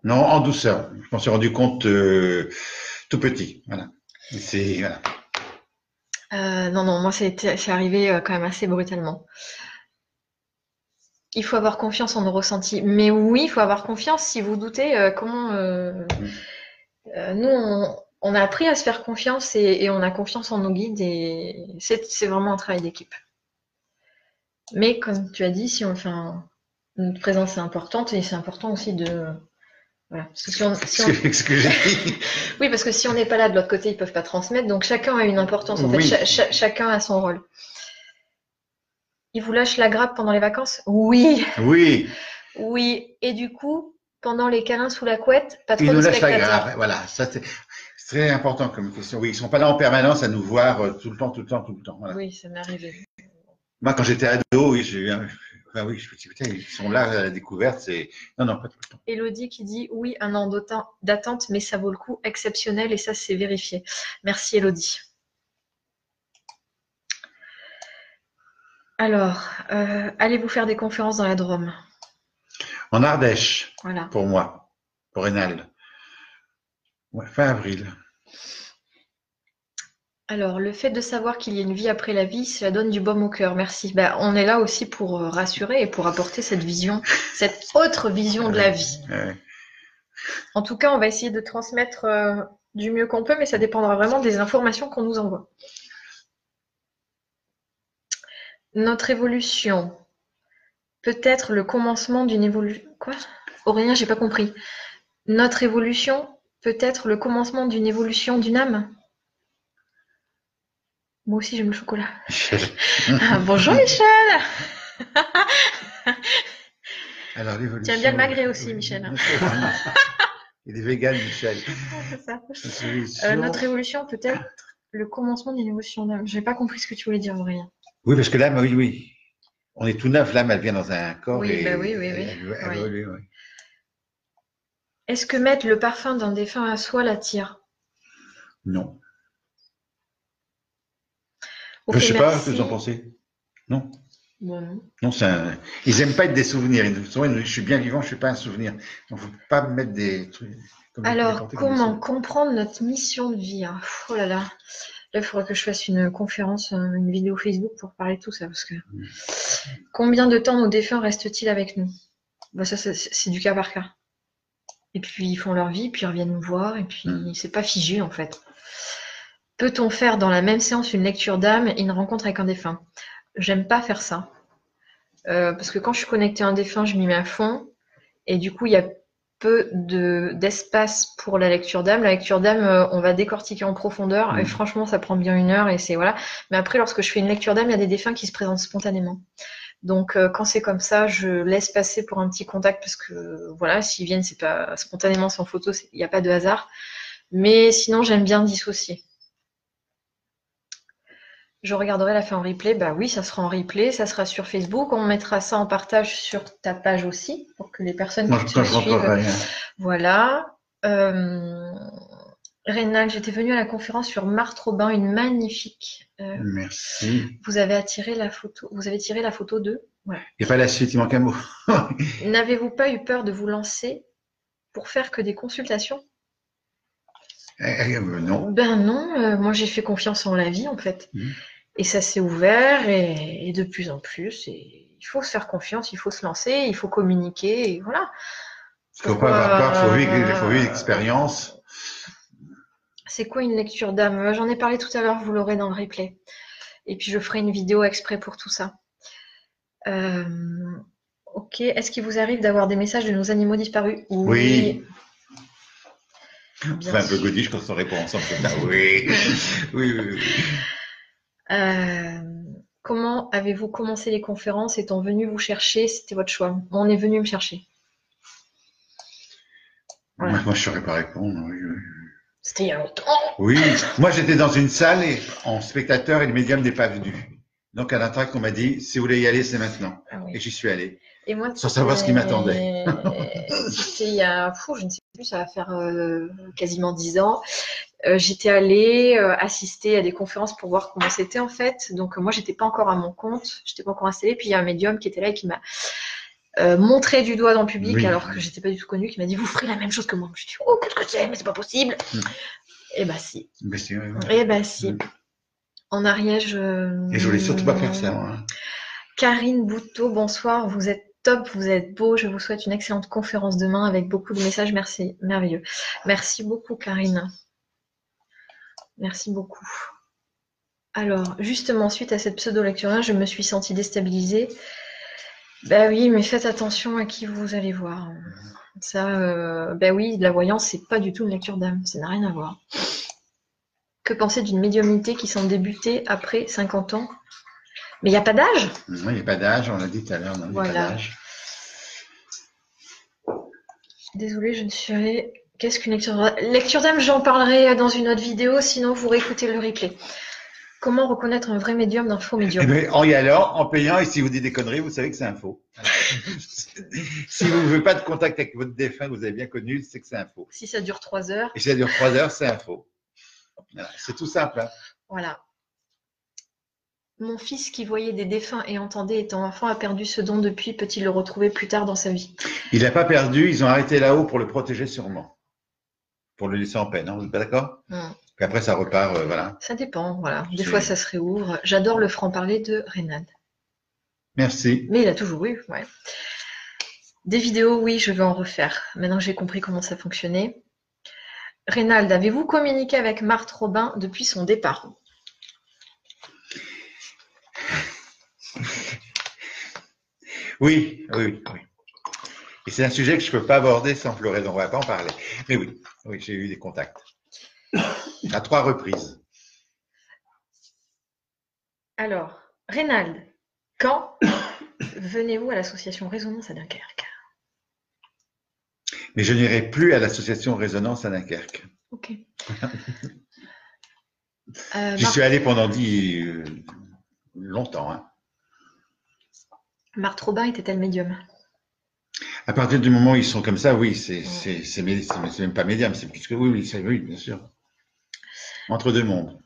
Non, en douceur. Je m'en suis rendu compte euh, tout petit. Voilà. C'est voilà. Euh, non, non, moi, c'est arrivé euh, quand même assez brutalement. Il faut avoir confiance en nos ressentis. Mais oui, il faut avoir confiance. Si vous doutez, comment. euh, nous, on, on a appris à se faire confiance et, et on a confiance en nos guides et c'est vraiment un travail d'équipe. Mais comme tu as dit, si on fait un- notre présence est importante et c'est important aussi de. Voilà. Parce que si on- si on- Ce que, ce que j'ai dit. oui, parce que si on n'est pas là de l'autre côté, ils peuvent pas transmettre. Donc chacun a une importance. En fait, chacun a son rôle. Ils vous lâchent la grappe pendant les vacances? Oui, Oui, oui. Et du coup, pendant les câlins sous la couette, pas trop ils de nous lâchent la grave. Voilà, ça c'est très important comme question. Oui, ils sont pas là en permanence à nous voir euh, tout le temps, tout le temps, tout le temps. Voilà. Oui, ça m'est arrivé. Moi, quand j'étais ado, oui, j'ai eu un- enfin, oui, je me suis dit, putain, ils sont là à la découverte. C'est non, non, pas tout le temps. Elodie qui dit oui, un an d'attente, mais ça vaut le coup, exceptionnel, et ça c'est vérifié. Merci Elodie. Alors, euh, allez-vous faire des conférences dans la Drôme? En Ardèche, Voilà. pour moi, pour Rénal. Ouais, fin avril. Alors, le fait de savoir qu'il y a une vie après la vie, cela donne du baume au cœur. Merci. Bah, on est là aussi pour euh, rassurer et pour apporter cette vision, cette autre vision de la vie. Ouais. En tout cas, on va essayer de transmettre euh, du mieux qu'on peut, mais ça dépendra vraiment des informations qu'on nous envoie. Notre évolution peut être le commencement d'une évolution. Quoi? Aurélien, j'ai pas compris. Notre évolution peut être le commencement d'une évolution d'une âme Moi aussi, j'aime le chocolat. Ah, bonjour Michel Alors, l'évolution. Tu aimes bien le magret aussi, Michel. Il est vegan, Michel. C'est ça. Notre évolution- Euh, notre évolution peut être le commencement d'une évolution d'âme. J'ai pas compris ce que tu voulais dire, Aurélien. Oui, parce que l'âme, oui, oui. On est tout neuf, l'âme, elle vient dans un corps. Oui, et bah oui, oui, oui. elle- elle oui. Est-ce que mettre le parfum d'un défunt à soi l'attire? Non. Ok, je sais pas ce que vous en pensez. Non? Bon, non. Non, c'est un... Ils aiment pas être des souvenirs. Ils souvent, ils disent, je suis bien vivant, je suis pas un souvenir. Donc, faut pas me mettre des trucs. comme- Alors, n'importe comment comprendre notre mission de vie hein? Pff, Oh là là. Là, il faudrait que je fasse une conférence, euh, une vidéo Facebook pour parler de tout ça. Parce que... Combien de temps nos défunts restent-ils avec nous? Bah, Ça, c'est- c'est du cas par cas. Et puis, ils font leur vie, puis ils reviennent nous voir, et puis Mm. c'est pas figé en fait. Peut-on faire dans la même séance une lecture d'âme et une rencontre avec un défunt? J'aime pas faire ça. Euh, parce que quand je suis connectée à un défunt, je m'y mets à fond. Et du coup, il y a peu de, d'espace pour la lecture d'âme. La lecture d'âme, euh, on va décortiquer en profondeur. Et Mhm. franchement, ça prend bien une heure. Et c'est voilà. Mais après, lorsque je fais une lecture d'âme, il y a des défunts qui se présentent spontanément. Donc, euh, quand c'est comme ça, je laisse passer pour un petit contact parce que voilà, s'ils viennent, c'est pas spontanément sans photo, il n'y a pas de hasard. Mais sinon, j'aime bien dissocier. Je regarderai la fin en replay. Bah oui, ça sera en replay, ça sera sur Facebook. On mettra ça en partage sur ta page aussi pour que les personnes qui te suivent. rien. Voilà. Euh, Rénal, j'étais venue à la conférence sur Marthe Robin, une magnifique. euh, Merci. vous avez attiré la photo. Vous avez tiré la photo de. Ouais. Il n'y a pas la suite, il manque un mot. N'avez-vous pas eu peur de vous lancer pour faire que des consultations? Eh, eh, non. Ben non, euh, moi j'ai fait confiance en la vie en fait. Mhm. Et ça s'est ouvert et, et de plus en plus. Et il faut se faire confiance, il faut se lancer, il faut communiquer et voilà. Il ne faut pas avoir peur, il faut vivre, Euh, l'expérience. C'est quoi une lecture d'âme? Euh, J'en ai parlé tout à l'heure, vous l'aurez dans le replay. Et puis je ferai une vidéo exprès pour tout ça. Euh, ok, est-ce qu'il vous arrive d'avoir des messages de nos animaux disparus? Oui. C'est un peu godiche quand on répond ensemble comme ça. Oui. oui, oui, oui. Euh, comment avez-vous commencé les conférences Étant venu vous chercher, c'était votre choix. On est venu me chercher. Voilà. Moi, je ne saurais pas répondre. Oui, oui. C'était il y a longtemps. Oui, moi j'étais dans une salle et en spectateur et le médium n'est pas venu. Donc à l'intract, on m'a dit si vous voulez y aller, c'est maintenant. Ah oui. Et j'y suis allé. Et moi, Sans savoir ce qui m'attendait. C'était il y a, fou, je ne sais plus, ça va faire euh, quasiment dix ans. Euh, j'étais allée euh, assister à des conférences pour voir comment c'était en fait. Donc euh, moi, j'étais pas encore à mon compte, j'étais pas encore installée. Puis il y a un médium qui était là et qui m'a euh, montré du doigt dans le public Oui. alors que j'étais pas du tout connue, qui m'a dit vous ferez la même chose que moi. Je dis oh qu'est-ce que c'est, mais c'est pas possible. Mm. Et bah si. Ouais, ouais. Et bah si. Mm. En Ariège. euh, Et je voulais surtout pas faire ça. hein. Karine Bouteau, bonsoir. Vous êtes top, vous êtes beau. Je vous souhaite une excellente conférence demain avec beaucoup de messages. Merci, merveilleux. Merci beaucoup, Karine. Merci beaucoup. Alors, justement, suite à cette pseudo-lecture, je me suis sentie déstabilisée. Bah oui, mais faites attention à qui vous allez voir. Ça, euh, bah oui, la voyance, c'est pas du tout une lecture d'âme. Ça n'a rien à voir. Que penser d'une médiumnité qui semble débuter après 50 ans? Mais il n'y a pas d'âge? Non, Il n'y a pas d'âge, on l'a dit tout à l'heure, il n'y a Voilà. pas d'âge. Désolée, je ne suis. Qu'est-ce qu'une lecture d'âme Lecture d'âme, j'en parlerai dans une autre vidéo, sinon vous réécoutez le replay. Comment reconnaître un vrai médium d'un faux Eh médium ben, en y allant, en payant, et si vous dites des conneries, vous savez que c'est un faux. si vous ne voulez pas de contact avec votre défunt que vous avez bien connu, c'est que c'est un faux. Si ça dure trois heures, Et si ça dure trois heures, c'est un faux. Voilà, C'est tout simple. hein. voilà. Mon fils qui voyait des défunts et entendait étant enfant a perdu ce don depuis. Peut-il le retrouver plus tard dans sa vie? Il n'a pas perdu, ils ont arrêté là-haut pour le protéger sûrement. Pour le laisser en peine, hein, vous n'êtes pas d'accord? Puis après, ça repart, euh, voilà. Ça dépend, voilà. Des fois, ça se réouvre. J'adore le franc-parler de Reynald. Merci. Mais il a toujours eu, ouais. Des vidéos, oui, je vais en refaire. Maintenant que j'ai compris comment ça fonctionnait. Reynald, avez-vous communiqué avec Marthe Robin depuis son départ? Oui, oui, oui. Et c'est un sujet que je ne peux pas aborder sans pleurer, donc on ne va pas en parler. Mais oui, oui, j'ai eu des contacts. À trois reprises. Alors, Reynald, quand venez-vous à l'association Résonance à Dunkerque? Mais je n'irai plus à l'association Résonance à Dunkerque. Ok. Euh, J'y suis allé pendant dix, euh, longtemps. hein. Marthe Robin était-elle médium? À partir du moment où ils sont comme ça, oui, c'est même pas médium, c'est plus que oui, oui, oui, bien sûr. Entre deux mondes.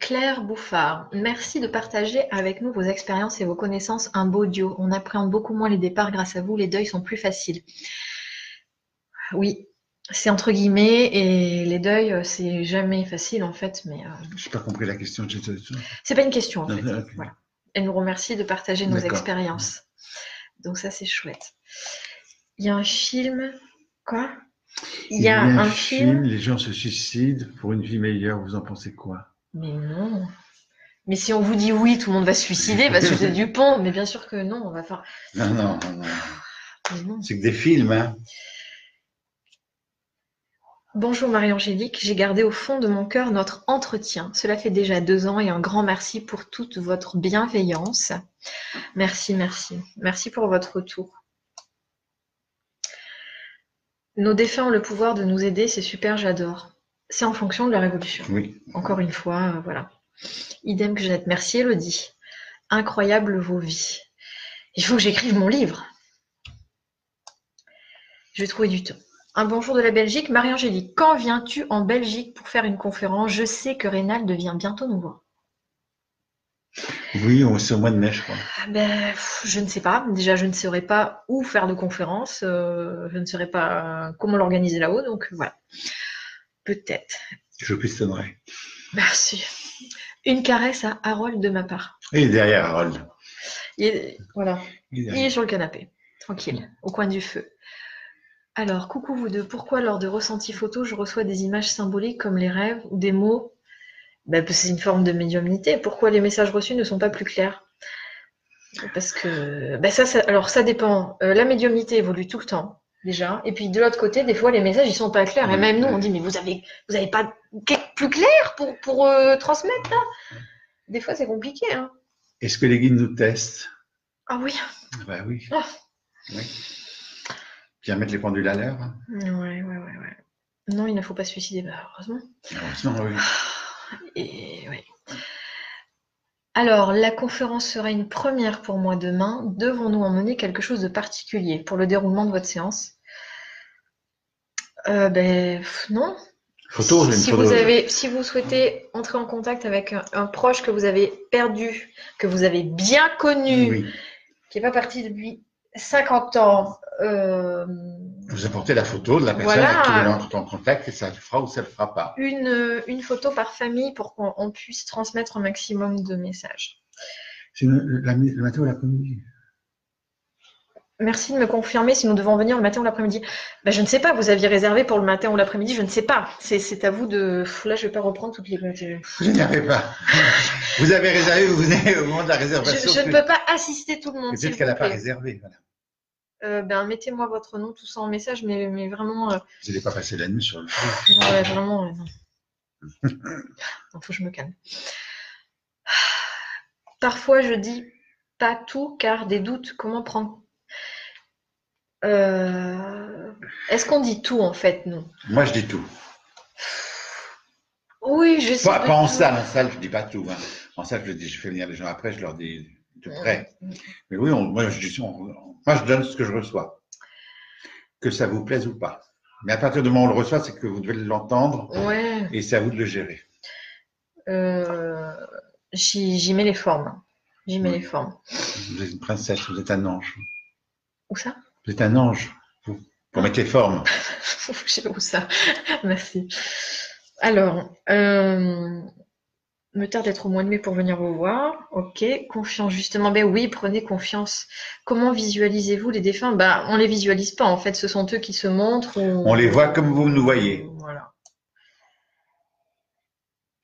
Claire Bouffard, merci de partager avec nous vos expériences et vos connaissances. Un beau duo. On appréhende beaucoup moins les départs grâce à vous. Les deuils sont plus faciles. Oui, c'est entre guillemets et les deuils, euh, c'est jamais facile en fait, mais euh, Je n'ai pas compris la question. j'ai- j'ai- c'est pas une question en fait. Non, ok. Voilà. Elle nous remercie de partager nos expériences. Donc ça, c'est chouette. Il y a un film. Quoi? Il y a un, un film, film. les gens se suicident pour une vie meilleure. Vous en pensez quoi? Mais non. Mais si on vous dit oui, tout le monde va se suicider, va se jeter du pont. Mais bien sûr que non, on va faire. Non, non, non, non. C'est que des films, hein. Bonjour Marie-Angélique, j'ai gardé au fond de mon cœur notre entretien. Cela fait déjà deux ans et un grand merci pour toute votre bienveillance. Merci, merci. Merci pour votre retour. Nos défunts ont le pouvoir de nous aider, c'est super, j'adore. C'est en fonction de leur évolution. Oui. Encore une fois, euh, voilà. Idem que Jeannette. Merci Elodie. Incroyable vos vies. Il faut que j'écrive mon livre. Je vais trouver du temps. Un bonjour de la Belgique. Marie-Angélique, quand viens-tu en Belgique pour faire une conférence? Je sais que Rénal vient bientôt nous voir. Oui, on- c'est au mois de mai, je crois. Ah ben, je ne sais pas. Déjà, je ne saurais pas où faire de conférence. euh, je ne saurais pas comment l'organiser là-haut. Donc voilà. Peut-être. Je cuistionnerai. Merci. Une caresse à Harold de ma part. Et derrière, Harold. Voilà. Il est Il derrière. est sur le canapé, tranquille, au coin du feu. Alors, coucou vous deux, pourquoi lors de ressenti photo, je reçois des images symboliques comme les rêves ou des mots Ben, C'est une forme de médiumnité. Pourquoi les messages reçus ne sont pas plus clairs? Parce que, ben ça, ça- alors ça dépend. Euh, la médiumnité évolue tout le temps, déjà. Et puis de l'autre côté, des fois, les messages, ils sont pas clairs. Et même nous, on dit, mais vous avez, vous avez pas plus clair pour, pour euh, transmettre là? Des fois, c'est compliqué. Hein. Est-ce que les guides nous testent? Ah oui. Bah oui. Ah. oui. Bien mettre les pendules à l'heure. hein. Ouais, ouais, ouais, ouais. Non, il ne faut pas se suicider, bah, heureusement. Heureusement, oui. Et ouais. Alors, la conférence sera une première pour moi demain. Devons-nous emmener quelque chose de particulier pour le déroulement de votre séance? Euh, ben, non. Photo, si photo. vous avez, si vous souhaitez entrer en contact avec un, un proche que vous avez perdu, que vous avez bien connu, Oui. qui n'est pas parti depuis 50 ans, euh, Vous apportez la photo de la personne Voilà. avec qui vous entrer en contact et ça le fera ou ça le fera pas. une, une photo par famille pour qu'on on puisse transmettre un maximum de messages. C'est le, la- le matin ou l'après-midi Merci de me confirmer si nous devons venir le matin ou l'après-midi. Ben, je ne sais pas, vous aviez réservé pour le matin ou l'après-midi, je ne sais pas. C'est à vous de. Là, je ne vais pas reprendre toutes les. Je, Vous n'arrivez pas. vous avez réservé, vous venez au moment de la réservation. je ne peux pas assister tout le monde. Peut-être qu'elle n'a pas réservé. Voilà. Euh, ben, mettez-moi votre nom, tout ça en message, mais, mais vraiment, euh, Vous n'allez pas passer la nuit sur le feu. non, ouais, vraiment, non. Il faut que je me calme. Parfois, je dis pas tout car des doutes. Comment prendre Euh, Est-ce qu'on dit tout en fait, nous? Moi, je dis tout. Oui, je sais. Pas, pas en salle, en salle, je dis pas tout. hein. En salle, je dis, je fais venir les gens après, je leur dis de près. Mais oui, on- moi, je dis, on- moi, je donne ce que je reçois. Que ça vous plaise ou pas. Mais à partir du moment où on le reçoit, c'est que vous devez l'entendre Ouais. et c'est à vous de le gérer. Euh, J'y mets les formes. J'y mets les formes. Vous êtes une princesse, vous êtes un ange. Où ça? Vous êtes un ange. Vous, pour mettre les formes. Je sais pas où ça. Merci. Alors, euh, me tarde d'être au mois de mai pour venir vous voir. Ok, confiance justement. Ben oui, prenez confiance. Comment visualisez-vous les défunts? Ben, on les visualise pas en fait. Ce sont eux qui se montrent. ou- On les voit comme vous nous voyez. Voilà.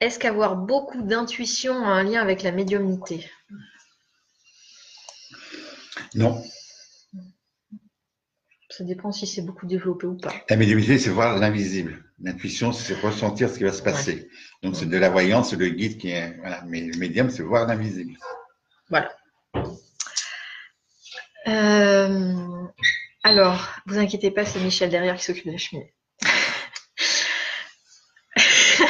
Est-ce qu'avoir beaucoup d'intuition a un lien avec la médiumnité? Non. Ça dépend si c'est beaucoup développé ou pas. La médiumnité, c'est voir l'invisible. L'intuition, c'est ressentir ce qui va se passer. Donc, c'est de la voyance, c'est le guide qui est. Voilà. Mais le médium, c'est voir l'invisible. Voilà. Euh, alors, vous inquiétez pas, c'est Michel derrière qui s'occupe de la cheminée.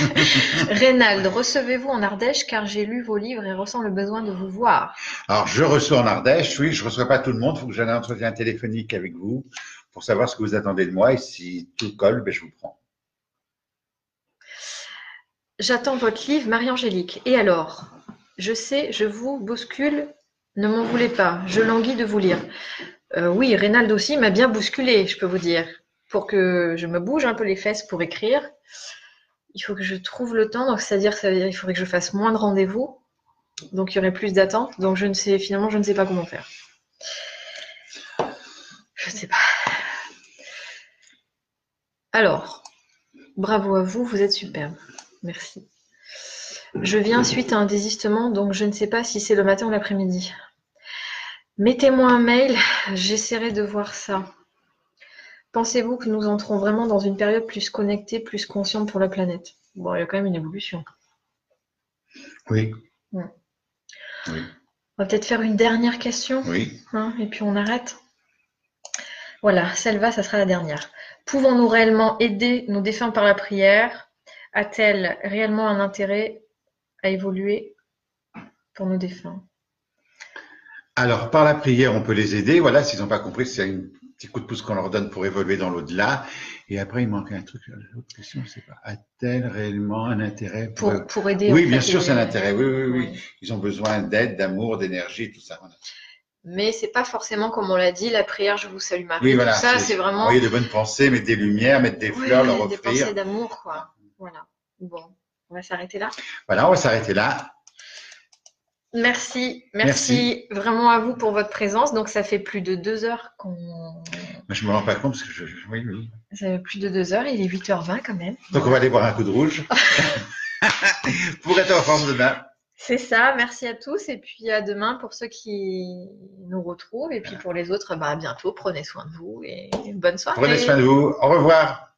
Reynald, recevez-vous en Ardèche car j'ai lu vos livres et ressens le besoin de vous voir. Alors, je reçois en Ardèche, oui, je reçois pas tout le monde. Il faut que j'aie un entretien téléphonique avec vous pour savoir ce que vous attendez de moi. Et si tout colle, ben, je vous prends. J'attends votre livre, Marie-Angélique. Et alors? Je sais, je vous bouscule, ne m'en voulez pas, je languis de vous lire. Euh, oui, Reynald aussi m'a bien bousculé, je peux vous dire. Pour que je me bouge un peu les fesses pour écrire, il faut que je trouve le temps, donc c'est-à-dire qu'il faudrait que je fasse moins de rendez-vous, donc il y aurait plus d'attente, donc je ne sais, finalement, je ne sais pas comment faire. Je ne sais pas. Alors, bravo à vous, vous êtes superbe. Merci. Je viens suite à un désistement, donc je ne sais pas si c'est le matin ou l'après-midi. Mettez-moi un mail, j'essaierai de voir ça. Pensez-vous que nous entrons vraiment dans une période plus connectée, plus consciente pour la planète? Bon, il y a quand même une évolution. Oui. Ouais. Oui. On va peut-être faire une dernière question, Oui. hein, et puis on arrête. Voilà, celle-là, ça sera la dernière. Pouvons-nous réellement aider nos défunts par la prière? A-t-elle réellement un intérêt à évoluer pour nos défunts? Alors, par la prière, on peut les aider. Voilà, s'ils n'ont pas compris, c'est un petit coup de pouce qu'on leur donne pour évoluer dans l'au-delà. Et après, il manque un truc. L'autre question, je sais pas. A-t-elle réellement un intérêt pour... pour, pour aider Oui, en bien sûr, c'est un intérêt. Oui, oui, oui. Ils ont besoin d'aide, d'amour, d'énergie, tout ça. Mais c'est pas forcément comme on l'a dit, la prière, je vous salue Marie. Oui, voilà. Tout ça, c'est vraiment Envoyer de bonnes pensées, mettre des lumières, mettre des fleurs, leur des offrir. pensées d'amour, quoi. Voilà. Bon, on va s'arrêter là? Voilà, on va s'arrêter là. Merci, merci, vraiment à vous pour votre présence. Donc ça fait plus de deux heures qu'on. Mais je me rends pas compte parce que je, oui. Ça fait plus de deux heures. Il est 8h20 quand même. Donc on va aller boire un coup de rouge pour être en forme demain. C'est ça. Merci à tous et puis à demain pour ceux qui nous retrouvent et puis pour les autres, bah à bientôt. Prenez soin de vous et bonne soirée. Prenez soin de vous. Au revoir.